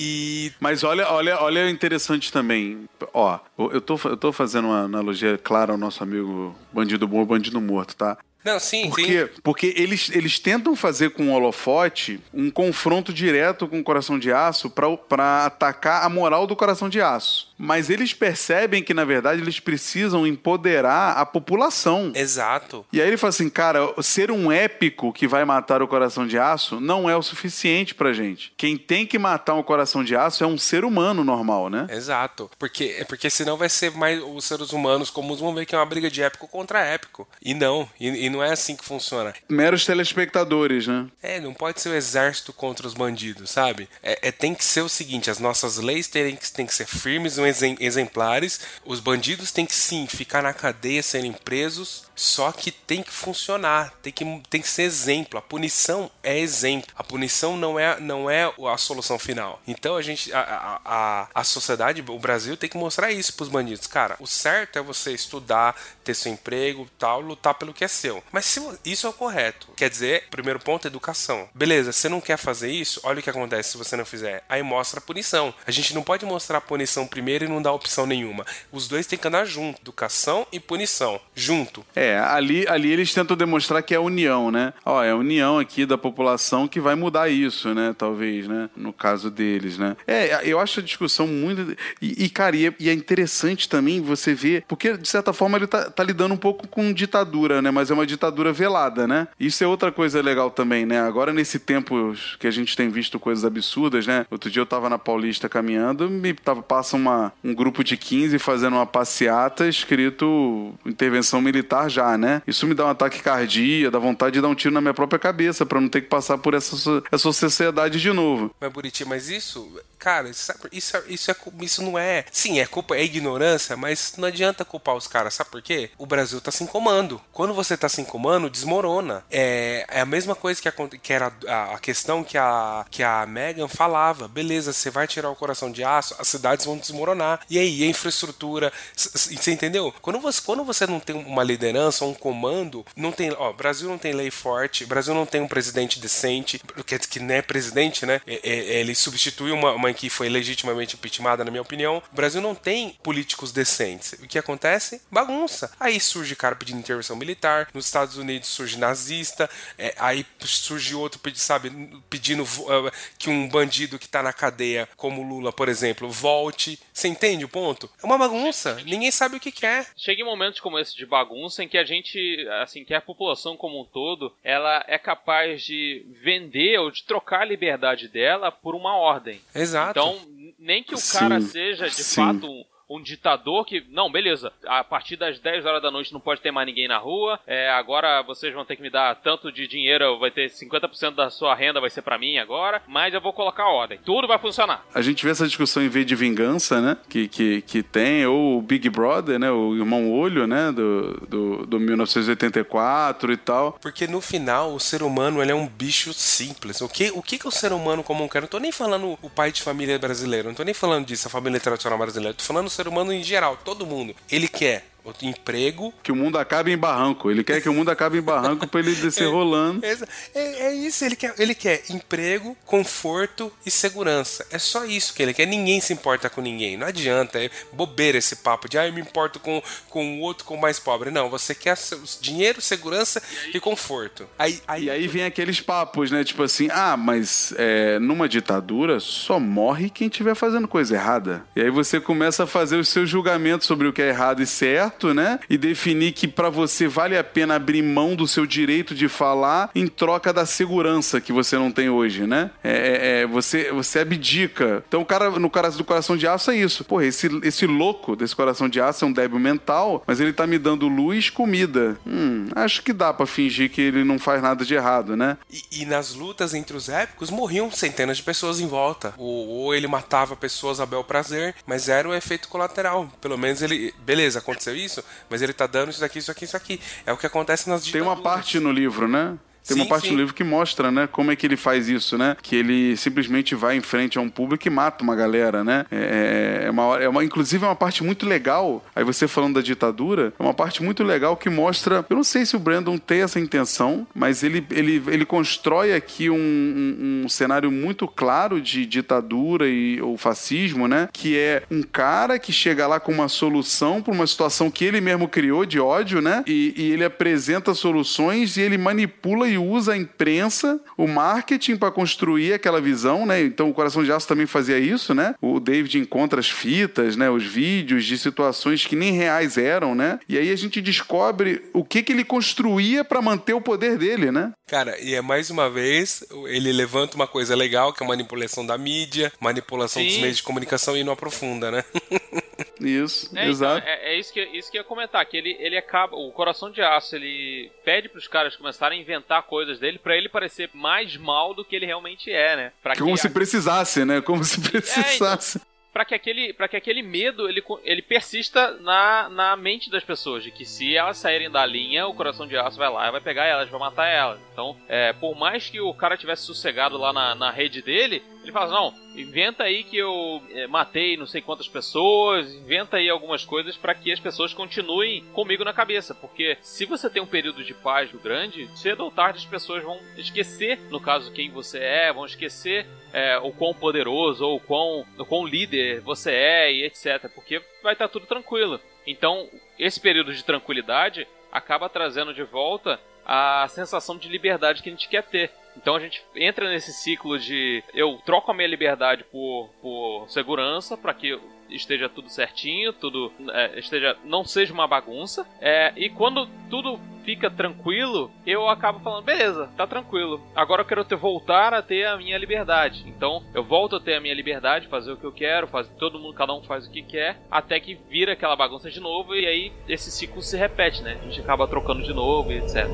e Mas olha, olha, olha interessante também. Ó, eu tô, eu tô fazendo uma analogia clara ao nosso amigo bandido bom, bandido morto, tá? Não, sim, Por sim. quê? Porque eles, eles tentam fazer com o holofote um confronto direto com o coração de aço pra atacar a moral do coração de aço. Mas eles percebem que, na verdade, eles precisam empoderar a população. Exato. E aí ele fala assim, cara, ser um épico que vai matar o coração de aço não é o suficiente pra gente. Quem tem que matar um coração de aço é um ser humano normal, né? Exato. Porque, porque senão vai ser mais. Os seres humanos comuns vão ver que é uma briga de épico contra épico. E não. E, e não é assim que funciona. Meros telespectadores, né? É, não pode ser o exército contra os bandidos, sabe? É, é- tem que ser o seguinte: as nossas leis têm que, têm que ser firmes exem- exemplares. Os bandidos têm que sim ficar na cadeia, serem presos. Só que tem que funcionar, tem que, tem que ser exemplo. A punição é exemplo. A punição não é, não é a solução final. Então a gente, a, a, a, sociedade, o Brasil tem que mostrar isso pros bandidos. Cara, o certo é você estudar, ter seu emprego, tal, lutar pelo que é seu. Mas se isso é o correto. Quer dizer, primeiro ponto, educação. Beleza, você não quer fazer isso? Olha o que acontece se você não fizer. Aí mostra a punição. A gente não pode mostrar a punição primeiro e não dar opção nenhuma. Os dois têm que andar junto. Educação e punição. Junto. É, ali, ali eles tentam demonstrar que é a união, né? Ó, é a união aqui da população que vai mudar isso, né? Talvez, né? No caso deles, né? É, eu acho a discussão muito. E, e, cara, e é, e é interessante também você ver, porque de certa forma ele tá, tá lidando um pouco com ditadura, né? Mas é uma ditadura velada, né? Isso é outra coisa legal também, né? Agora, nesse tempo que a gente tem visto coisas absurdas, né? Outro dia eu tava na Paulista caminhando, me tava, passa uma, um grupo de 15 fazendo uma passeata escrito intervenção militar já, né? Isso me dá um ataque cardíaco, dá vontade de dar um tiro na minha própria cabeça pra não ter que passar por essa, essa sociedade de novo. Mas Buriti, mas isso, cara, isso, isso, é- isso, é, cu- isso não é. Sim, é culpa, é ignorância, mas não adianta culpar os caras, sabe por quê? O Brasil tá sem comando. Quando você tá sem comando, desmorona. É, é a mesma coisa que, aconte- que era a, a questão que a, que a Megan falava. Beleza, você vai tirar o coração de aço, as cidades vão desmoronar. E aí, a infraestrutura. Você entendeu? Quando você, quando você não tem uma liderança, um comando, não tem. Ó, Brasil não tem lei forte, Brasil não tem um presidente decente, que, que não é presidente, né? É- é- Ele substitui uma, uma que foi legitimamente impeachmentada, na minha opinião. O Brasil não tem políticos decentes. O que acontece? Bagunça. Aí surge cara pedindo intervenção militar, nos Estados Unidos surge nazista, é, aí surge outro, sabe, pedindo eh, que um bandido que tá na cadeia, como Lula, por exemplo, volte. Você entende o ponto? É uma bagunça. Ninguém sabe o que quer. Chega em momentos como esse de bagunça em que a gente, assim, que a população como um todo, ela é capaz de vender ou de trocar a liberdade dela por uma ordem. Exato. Então, n- nem que o Sim, cara seja de sim. fato um, um ditador que. Não, beleza. A partir das 10 horas da noite não pode ter mais ninguém na rua. É, agora vocês vão ter que me dar tanto de dinheiro, vai ter 50% da sua renda vai ser pra mim agora. Mas eu vou colocar ordem. Tudo vai funcionar. A gente vê essa discussão em V de Vingança, né? Que, que, que tem, ou o Big Brother, né? O Irmão Olho, né? Do, do, do 1984 e tal. Porque no final o ser humano ele é um bicho simples. O que, o que, que o ser humano comum quer? Não tô nem falando o pai de família brasileiro, não tô nem falando disso, a família tradicional brasileira. Tô falando o ser humano em geral, todo mundo. Ele quer o emprego. Que o mundo acabe em barranco. Ele quer que o mundo acabe em barranco pra ele descer rolando. É, é- é isso, ele quer, ele quer emprego, conforto e segurança. É só isso que ele quer. Ninguém se importa com ninguém. Não adianta, é bobeira esse papo de ah, eu me importo com, com o outro, com o mais pobre. Não, você quer dinheiro, segurança e conforto. Aí, aí, E aí vem aqueles papos, né? Tipo assim, ah, mas é, numa ditadura só morre quem estiver fazendo coisa errada. E aí você começa a fazer os seus julgamentos sobre o que é errado e certo, aberto, né? E definir que para você vale a pena abrir mão do seu direito de falar em troca da segurança que você não tem hoje, né? É, é, é você, você abdica. Então, o cara, no caso do coração de aço, é isso. Pô, esse, esse louco desse coração de aço é um débil mental, mas ele tá me dando luz, comida. Hum, acho que dá para fingir que ele não faz nada de errado, né? E, e, nas lutas entre os épicos morriam centenas de pessoas em volta. Ou, ou ele matava pessoas a bel prazer, mas era o efeito colateral. Pelo menos ele. Beleza, aconteceu isso, mas ele tá dando isso daqui, isso aqui, isso aqui. É o que acontece nas ditaduras. Tem uma parte no livro, né? Tem sim, uma parte sim. do livro que mostra, né, como é que ele faz isso, né? Que ele simplesmente vai em frente a um público e mata uma galera, né? É, é, uma, é uma, inclusive é uma parte muito legal. Aí você falando da ditadura, é uma parte muito legal que mostra. Eu não sei se o Brandon tem essa intenção, mas ele, ele, ele constrói aqui um, um, um cenário muito claro de ditadura e ou fascismo, né? Que é um cara que chega lá com uma solução para uma situação que ele mesmo criou de ódio, né? E, e ele apresenta soluções e ele manipula e usa a imprensa, o marketing para construir aquela visão, né? Então o Coração de Aço também fazia isso, né? O David encontra as fitas, né? Os vídeos de situações que nem reais eram, né? E aí a gente descobre o que que ele construía para manter o poder dele, né? Cara, e é mais uma vez, ele levanta uma coisa legal, que é a manipulação da mídia, manipulação Sim. dos meios de comunicação e não aprofunda, né? Isso, é, então, exato. Então, é, é, isso, que, isso que eu ia comentar, que ele, ele acaba. O coração de aço, ele pede pros caras começarem a inventar coisas dele para ele parecer mais mal do que ele realmente é, né? Pra Como se precisasse, né? Como se precisasse. É, então, para que aquele para que aquele medo ele, ele persista na, na mente das pessoas de que se elas saírem da linha o coração de aço vai lá vai pegar elas vai matar elas então é, por mais que o cara tivesse sossegado lá na, na rede dele ele fala assim, não, inventa aí que eu é, matei não sei quantas pessoas, inventa aí algumas coisas para que as pessoas continuem comigo na cabeça. Porque se você tem um período de paz grande, cedo ou tarde as pessoas vão esquecer, no caso, quem você é, vão esquecer é, o quão poderoso ou o quão, o quão líder você é e etc. Porque vai estar tudo tranquilo. Então, esse período de tranquilidade acaba trazendo de volta a sensação de liberdade que a gente quer ter. Então a gente entra nesse ciclo de eu troco a minha liberdade por, por segurança para que esteja tudo certinho, tudo é, esteja não seja uma bagunça. É, e quando tudo fica tranquilo, eu acabo falando, beleza, tá tranquilo. Agora eu quero ter, voltar a ter a minha liberdade. Então eu volto a ter a minha liberdade, fazer o que eu quero, fazer todo mundo, cada um faz o que quer, até que vira aquela bagunça de novo e aí esse ciclo se repete, né? A gente acaba trocando de novo e etc.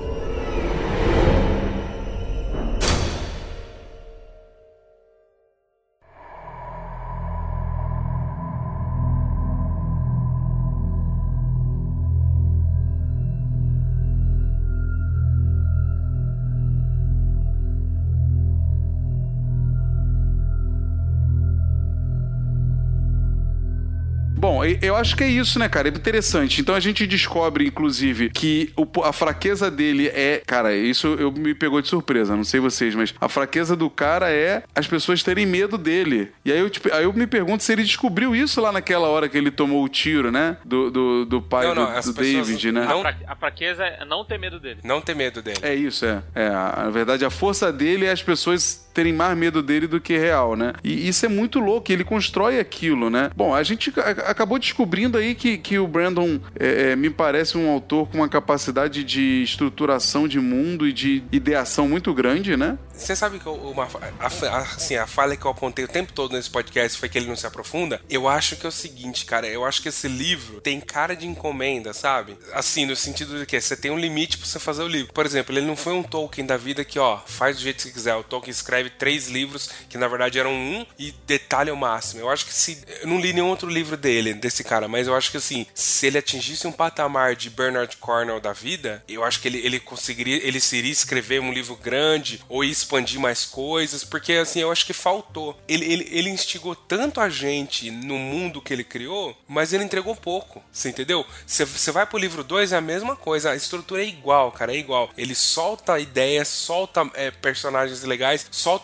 eu acho que é isso, né, cara? É interessante. Então a gente descobre, inclusive, que o, a fraqueza dele é. Cara, isso eu me pegou de surpresa, não sei vocês, mas a fraqueza do cara é as pessoas terem medo dele. E aí eu, tipo, aí eu me pergunto se ele descobriu isso lá naquela hora que ele tomou o tiro, né? Do, do, do pai não, não, do, do David, né? Não... A fraqueza é não ter medo dele. Não ter medo dele. É isso, é. é na verdade, a força dele é as pessoas terem mais medo dele do que real, né? E isso é muito louco, ele constrói aquilo, né? Bom, a gente acabou descobrindo aí que, que o Brandon é, é, me parece um autor com uma capacidade de estruturação de mundo e de ideação muito grande, né? Você sabe que uma, a, assim, a falha que eu apontei o tempo todo nesse podcast foi que ele não se aprofunda? Eu acho que é o seguinte, cara, eu acho que esse livro tem cara de encomenda, sabe? Assim, no sentido de que você tem um limite pra você fazer o livro. Por exemplo, ele não foi um Tolkien da vida que, ó, faz do jeito que você quiser. O Tolkien escreve três livros, que na verdade eram um, e detalha o máximo. Eu acho que se. Eu não li nenhum outro livro dele, desse cara, mas eu acho que assim, se ele atingisse um patamar de Bernard Cornwell da vida, eu acho que ele, ele conseguiria, ele seria escrever um livro grande ou expandir mais coisas, porque assim, eu acho que faltou. Ele, ele, ele instigou tanto a gente no mundo que ele criou, mas ele entregou pouco, você entendeu? Você vai pro livro 2 é a mesma coisa, a estrutura é igual, cara, é igual. Ele solta ideias, solta é, personagens legais, solta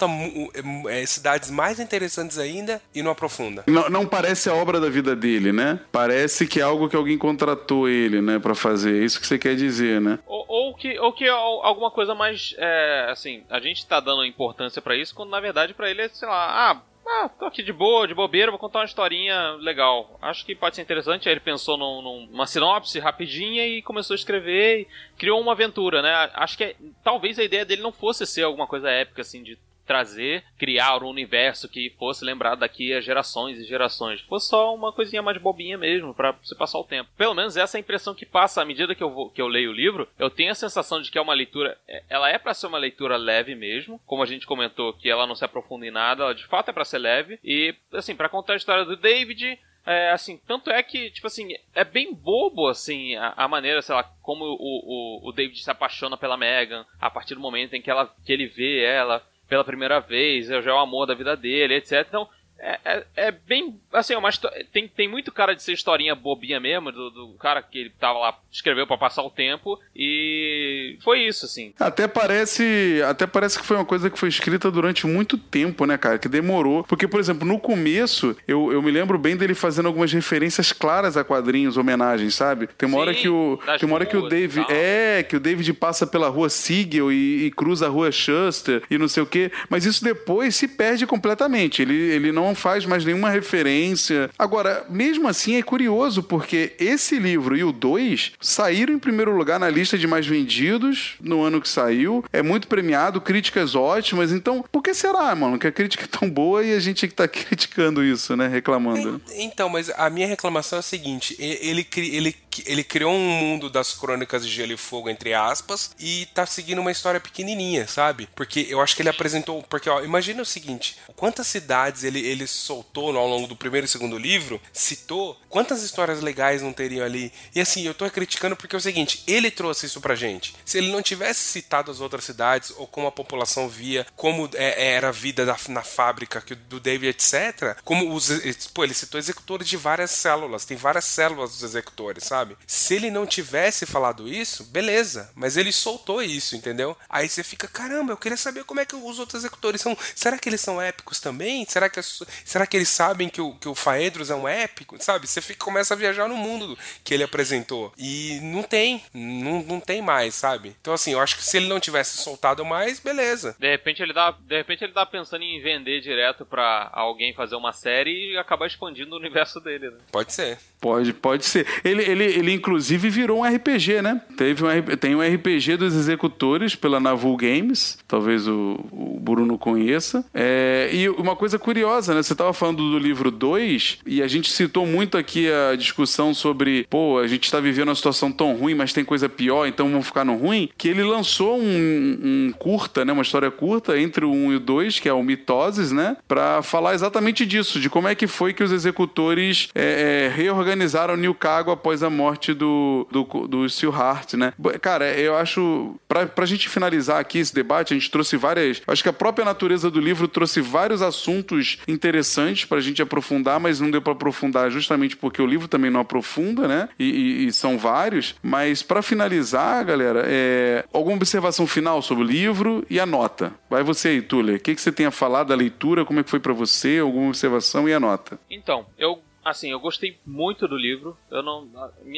é, cidades mais interessantes ainda e não aprofunda. Não, não parece a obra da vida dele, né? Parece que é algo que alguém contratou ele, né, para fazer. É isso que você quer dizer, né? Ou, ou que, ou que alguma coisa mais, é, assim, a gente tá tá dando importância para isso, quando na verdade para ele é, sei lá, ah, ah, tô aqui de boa, de bobeira, vou contar uma historinha legal. Acho que pode ser interessante. Aí ele pensou num, numa sinopse rapidinha e começou a escrever e criou uma aventura, né? Acho que é, talvez a ideia dele não fosse ser alguma coisa épica, assim, de trazer, criar um universo que fosse lembrado daqui a gerações e gerações. Fosse só uma coisinha mais bobinha mesmo, para você passar o tempo. Pelo menos essa é a impressão que passa à medida que eu, vou, que eu leio o livro. Eu tenho a sensação de que é uma leitura. é- Ela é para ser uma leitura leve mesmo, como a gente comentou, que ela não se aprofunda em nada, ela de fato é para ser leve. E, assim, para contar a história do David. É, assim, tanto é que, tipo assim, é bem bobo, assim, a, a maneira, sei lá, como o, o, o David se apaixona pela Megan, a partir do momento em que, ela, que ele vê ela pela primeira vez, já é o amor da vida dele, etc. Então, é, é, é bem. Assim, é uma tem, tem muito cara de ser historinha bobinha mesmo, do, do cara que ele tava lá, escreveu pra passar o tempo, e foi isso, assim. Até parece, até parece que foi uma coisa que foi escrita durante muito tempo, né, cara? Que demorou. Porque, por exemplo, no começo, eu, eu me lembro bem dele fazendo algumas referências claras a quadrinhos, homenagens, sabe? Tem uma Sim, hora que o. Tem uma hora que o David. É, que o David passa pela rua Siegel e, e cruza a rua Schuster e não sei o quê. Mas isso depois se perde completamente. Ele, ele não faz mais nenhuma referência. Agora, mesmo assim, é curioso, porque esse livro e o 2 saíram em primeiro lugar na lista de mais vendidos no ano que saiu. É muito premiado, críticas ótimas. Então, por que será, mano, que a crítica é tão boa e a gente que tá criticando isso, né? Reclamando. Então, mas a minha reclamação é a seguinte: ele, ele, ele criou um mundo das crônicas de Gelo e Fogo, entre aspas, e tá seguindo uma história pequenininha, sabe? Porque eu acho que ele apresentou. Porque, ó, imagina o seguinte: quantas cidades ele, ele soltou ao longo do primeiro e segundo livro, citou, quantas histórias legais não teriam ali? E assim, eu tô criticando porque é o seguinte: ele trouxe isso pra gente. Se ele não tivesse citado as outras cidades, ou como a população via, como é- era a vida da- na fábrica que, do David, etc., como os. Pô, ele citou executores de várias células, tem várias células dos executores, sabe? Se ele não tivesse falado isso, beleza, mas ele soltou isso, entendeu? Aí você fica, caramba, eu queria saber como é que os outros executores são. Será que eles são épicos também? Será que, será que eles sabem que o, que o Faedros é um épico? Sabe? Você fica, começa a viajar no mundo que ele apresentou. E não tem, não, não tem mais, sabe? Então, assim, eu acho que se ele não tivesse soltado mais, beleza. De repente ele dá, de repente ele tá pensando em vender direto pra alguém fazer uma série e acabar expandindo o universo dele, né? Pode ser. Pode, pode ser. Ele, ele, ele inclusive virou um RPG, né? Teve um, tem um RPG dos executores pela Naval Games, talvez o, o Bruno conheça. É, e uma coisa curiosa, né? Você estava falando do livro 2 e a gente citou muito aqui a discussão sobre, pô, a gente está vivendo uma situação tão ruim, mas tem coisa pior, então vamos ficar no ruim. Que ele lançou um, um curta, né? Uma história curta entre o 1 e o 2, que é o Mitoses, né? Pra falar exatamente disso, de como é que foi que os executores é, é, reorganizaram New Cago após a morte do, do, do Steel Hart, né? Cara, eu acho. Pra, pra gente finalizar aqui esse debate, a gente trouxe várias. Acho que a própria natureza do livro trouxe vários assuntos interessantes pra gente aprofundar, mas não deu pra aprofundar justamente porque o livro também não aprofunda, né? E, e- e são vários. Mas pra finalizar, galera, é, alguma observação final sobre o livro e a nota? Vai você aí, Tuller. O que, que você tem a falar da leitura? Como é que foi pra você? Alguma observação e a nota? Então, eu assim, eu gostei muito do livro. Eu não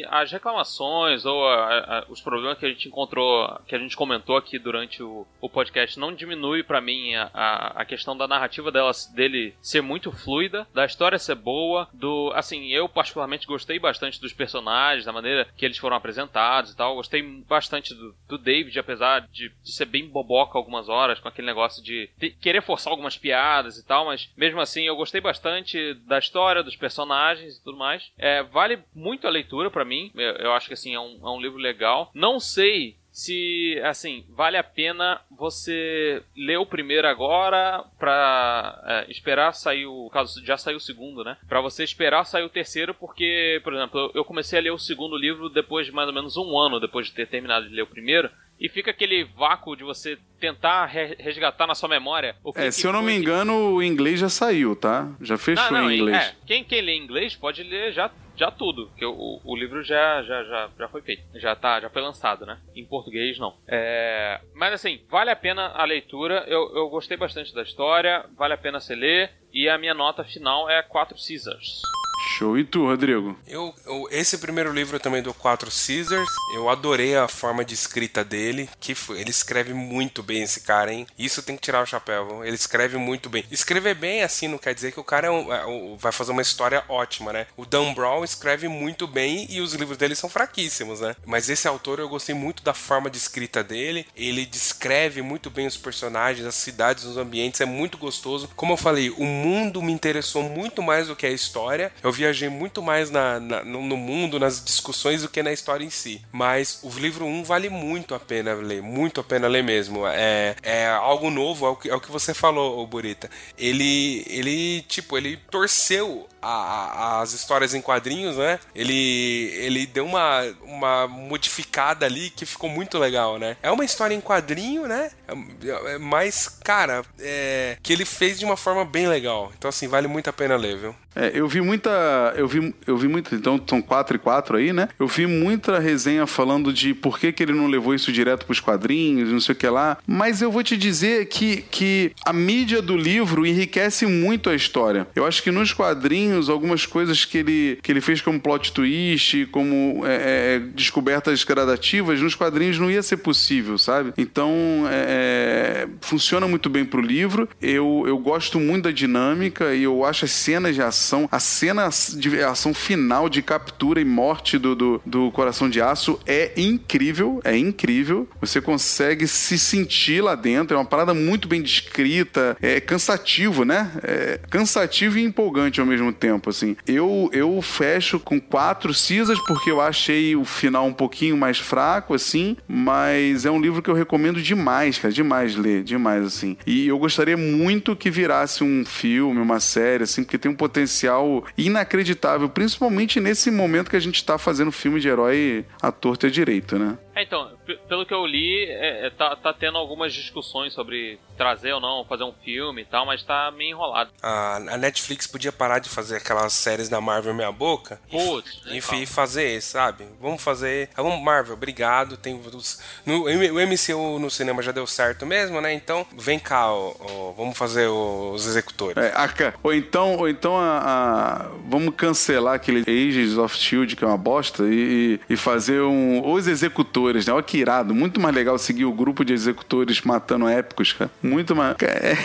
as reclamações ou a- a- os problemas que a gente encontrou, que a gente comentou aqui durante o, o podcast não diminui pra mim a, a, questão da narrativa dela, dele ser muito fluida, da história ser boa, do assim, eu particularmente gostei bastante dos personagens, da maneira que eles foram apresentados e tal. Gostei bastante do, do David, apesar de, de ser bem boboca algumas horas, com aquele negócio de querer forçar algumas piadas e tal, mas mesmo assim eu gostei bastante da história, dos personagens e tudo mais. É, vale muito a leitura pra mim. Eu, eu acho que assim é um, é um livro legal. Não sei se assim vale a pena você ler o primeiro agora pra é, esperar sair o caso já saiu o segundo né Pra você esperar sair o terceiro porque por exemplo eu- comecei a ler o segundo livro depois de mais ou menos um ano depois de ter terminado de ler o primeiro e fica aquele vácuo de você tentar re- resgatar na sua memória o que É, que se eu não me que- engano, o inglês já saiu, tá? Já fechou não, não, em inglês. É, quem, quem lê inglês pode ler já, já tudo, porque o, o livro já, já, já, já foi feito, já tá, já foi lançado, né? Em português não. É, mas assim, vale a pena a leitura. Eu, eu gostei bastante da história, vale a pena você ler. E a minha nota final é 4 Caesars. Show. E tu, Rodrigo? Eu, eu- esse primeiro livro também do Quatro Caesars, eu adorei a forma de escrita dele, que foi- ele escreve muito bem esse cara, hein? Isso tem que tirar o chapéu, ele escreve muito bem. Escrever bem assim não quer dizer que o cara é um- é um- vai fazer uma história ótima, né? O Dan Brown escreve muito bem e os livros dele são fraquíssimos, né? Mas esse autor eu gostei muito da forma de escrita dele, ele descreve muito bem os personagens, as cidades, os ambientes, é muito gostoso. Como eu falei, o mundo me interessou muito mais do que a história. Eu viajei muito mais na, na- no, mundo, nas discussões, do que na história em si. Mas o livro 1 vale muito a pena ler, muito a pena ler mesmo. É, é algo novo, é o, que, é o que você falou, Burita. Ele, ele, tipo, ele torceu a- as histórias em quadrinhos, né? Ele, ele deu uma, uma modificada ali que ficou muito legal, né? É uma história em quadrinho, né? É- é- Mas, cara, é, que ele fez de uma forma bem legal. Então, assim, vale muito a pena ler, viu? É, eu vi muita. Eu vi, eu vi muita. Então são quatro e quatro aí, né? Eu vi muita resenha falando de por que, que ele não levou isso direto pros quadrinhos, não sei o que lá. Mas eu vou te dizer que, que a mídia do livro enriquece muito a história. Eu acho que nos quadrinhos, algumas coisas que ele, que ele fez como plot twist, como é, é, descobertas gradativas, nos quadrinhos não ia ser possível, sabe? Então, é, funciona muito bem pro livro. Eu, eu gosto muito da dinâmica e eu acho as cenas de ação, a cena de ação final de captura e morte do, do, do Coração de Aço é incrível, é incrível. Você consegue se sentir lá dentro, é uma parada muito bem descrita, é cansativo, né? É cansativo e empolgante ao mesmo tempo, assim. Eu, eu fecho com quatro cisas porque eu achei o final um pouquinho mais fraco, assim, mas é um livro que eu recomendo demais, cara, demais ler, demais, assim. E eu gostaria muito que virasse um filme, uma série, assim, porque tem um potencial inacreditável, principalmente nesse momento que a gente tá fazendo filme de herói à torta e à direito, né? É, então, pelo que eu li, é, é, tá, tá tendo algumas discussões sobre trazer ou não, fazer um filme e tal, mas tá meio enrolado. A, a Netflix podia parar de fazer aquelas séries da Marvel meia boca Putz, e, nem e fazer, sabe? Vamos fazer. Ah, Vamos, Marvel, obrigado. Tem os, no, o MCU no cinema já deu certo mesmo, né? Então, vem cá, ó, ó, vamos fazer os executores. É, a ou então, ou então a, a- vamos cancelar aquele Agents of Shield que é uma bosta e, e- e fazer um os executores, né? Olha que irado, muito mais legal seguir o grupo de executores matando épicos, cara. Muito mais. É.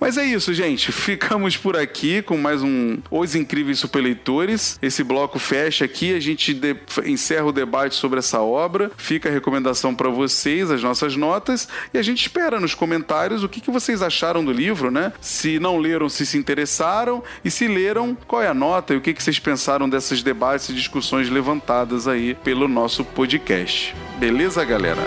Mas é isso, gente. Ficamos por aqui com mais um Os Incríveis Superleitores. Esse bloco fecha aqui, a gente de- encerra o debate sobre essa obra. Fica a recomendação para vocês, as nossas notas, e a gente espera nos comentários o que, que vocês acharam do livro, né? Se não leram, se se interessaram, e se leram, qual é a nota e o que, que vocês pensaram desses debates e discussões levantadas aí pelo nosso podcast. Beleza, galera?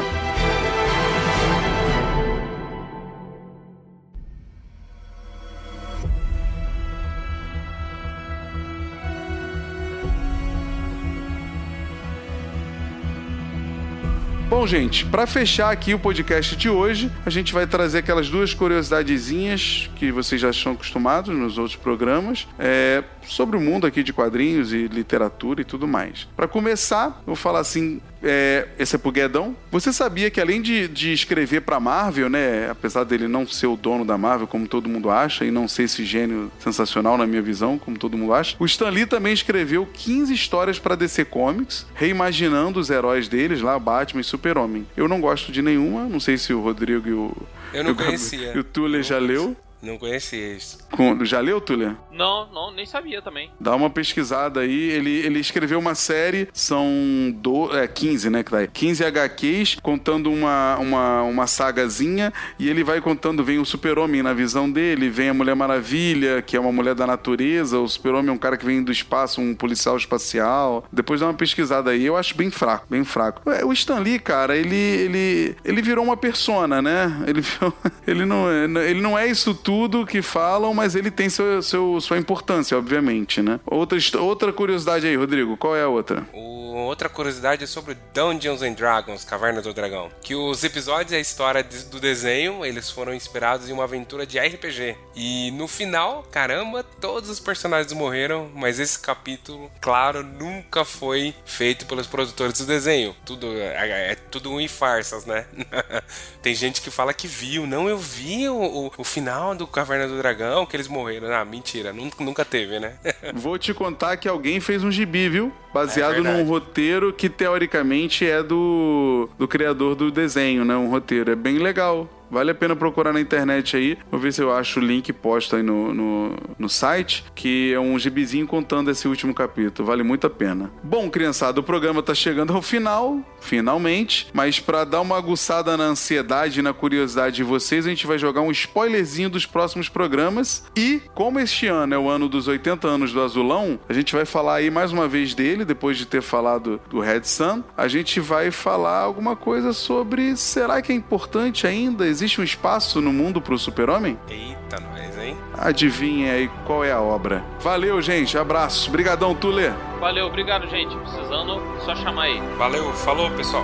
Bom, gente, para fechar aqui o podcast de hoje, a gente vai trazer aquelas duas curiosidadezinhas que vocês já estão acostumados nos outros programas, é, sobre o mundo aqui de quadrinhos e literatura e tudo mais. Para começar, eu vou falar assim, é, esse é pro Guedão. Você sabia que além de, de escrever pra Marvel, né, apesar dele não ser o dono da Marvel, como todo mundo acha, e não ser esse gênio sensacional na minha visão, como todo mundo acha, o Stan Lee também escreveu 15 histórias pra DC Comics, reimaginando os heróis deles lá, Batman e Super-Homem. Eu não gosto de nenhuma, não sei se o Rodrigo e o... Eu não o conhecia. E o Tule já leu. Não conhecia isso. Com- já leu, Tule? Não, não, nem sabia também. Dá uma pesquisada aí. Ele, ele escreveu uma série, são do, é, 15, né? Que tá aí. 15 HQs, contando uma, uma, uma sagazinha. E ele vai contando: vem o Super-Homem na visão dele, vem a Mulher Maravilha, que é uma mulher da natureza. O Super-Homem é um cara que vem do espaço, um policial espacial. Depois dá uma pesquisada aí. Eu acho bem fraco, bem fraco. É, O Stan Lee, cara, ele, ele, ele virou uma persona, né? Ele, virou- ele, não, é- ele não é isso tudo que falam, mas ele tem seu, seu, sua importância, obviamente, né? Outra, outra curiosidade aí, Rodrigo, qual é a outra? O outra curiosidade sobre Dungeons and Dragons, Caverna do Dragão. Que os episódios e a história do desenho, eles foram inspirados em uma aventura de RPG. E no final, caramba, todos os personagens morreram, mas esse capítulo, claro, nunca foi feito pelos produtores do desenho. Tudo é, é tudo em farsas, né? Tem gente que fala que viu. Não, eu vi o, o, o, final do Caverna do Dragão, que eles morreram. Ah, mentira, nunca, teve, né? Vou te contar que alguém fez um gibi, viu? Baseado é num roteiro que teoricamente é do, do criador do desenho, né? Um roteiro. É bem legal. Vale a pena procurar na internet aí. Vou ver se eu acho o link posto aí no, no, no, site, que é um gibizinho contando esse último capítulo. Vale muito a pena. Bom, criançada, o programa tá chegando ao final, finalmente. Mas para dar uma aguçada na ansiedade e na curiosidade de vocês, a gente vai jogar um spoilerzinho dos próximos programas. E, como este ano é o ano dos 80 anos do Azulão, a gente vai falar aí mais uma vez dele, depois de ter falado do Red Sun. A gente vai falar alguma coisa sobre será que é importante ainda? Existe um espaço no mundo pro super-homem? Eita, nós, hein? Adivinha aí qual é a obra. Valeu, gente. Abraço. Obrigadão, Tule. Valeu, obrigado, gente. Precisando, só chamar aí. Valeu, falou, pessoal.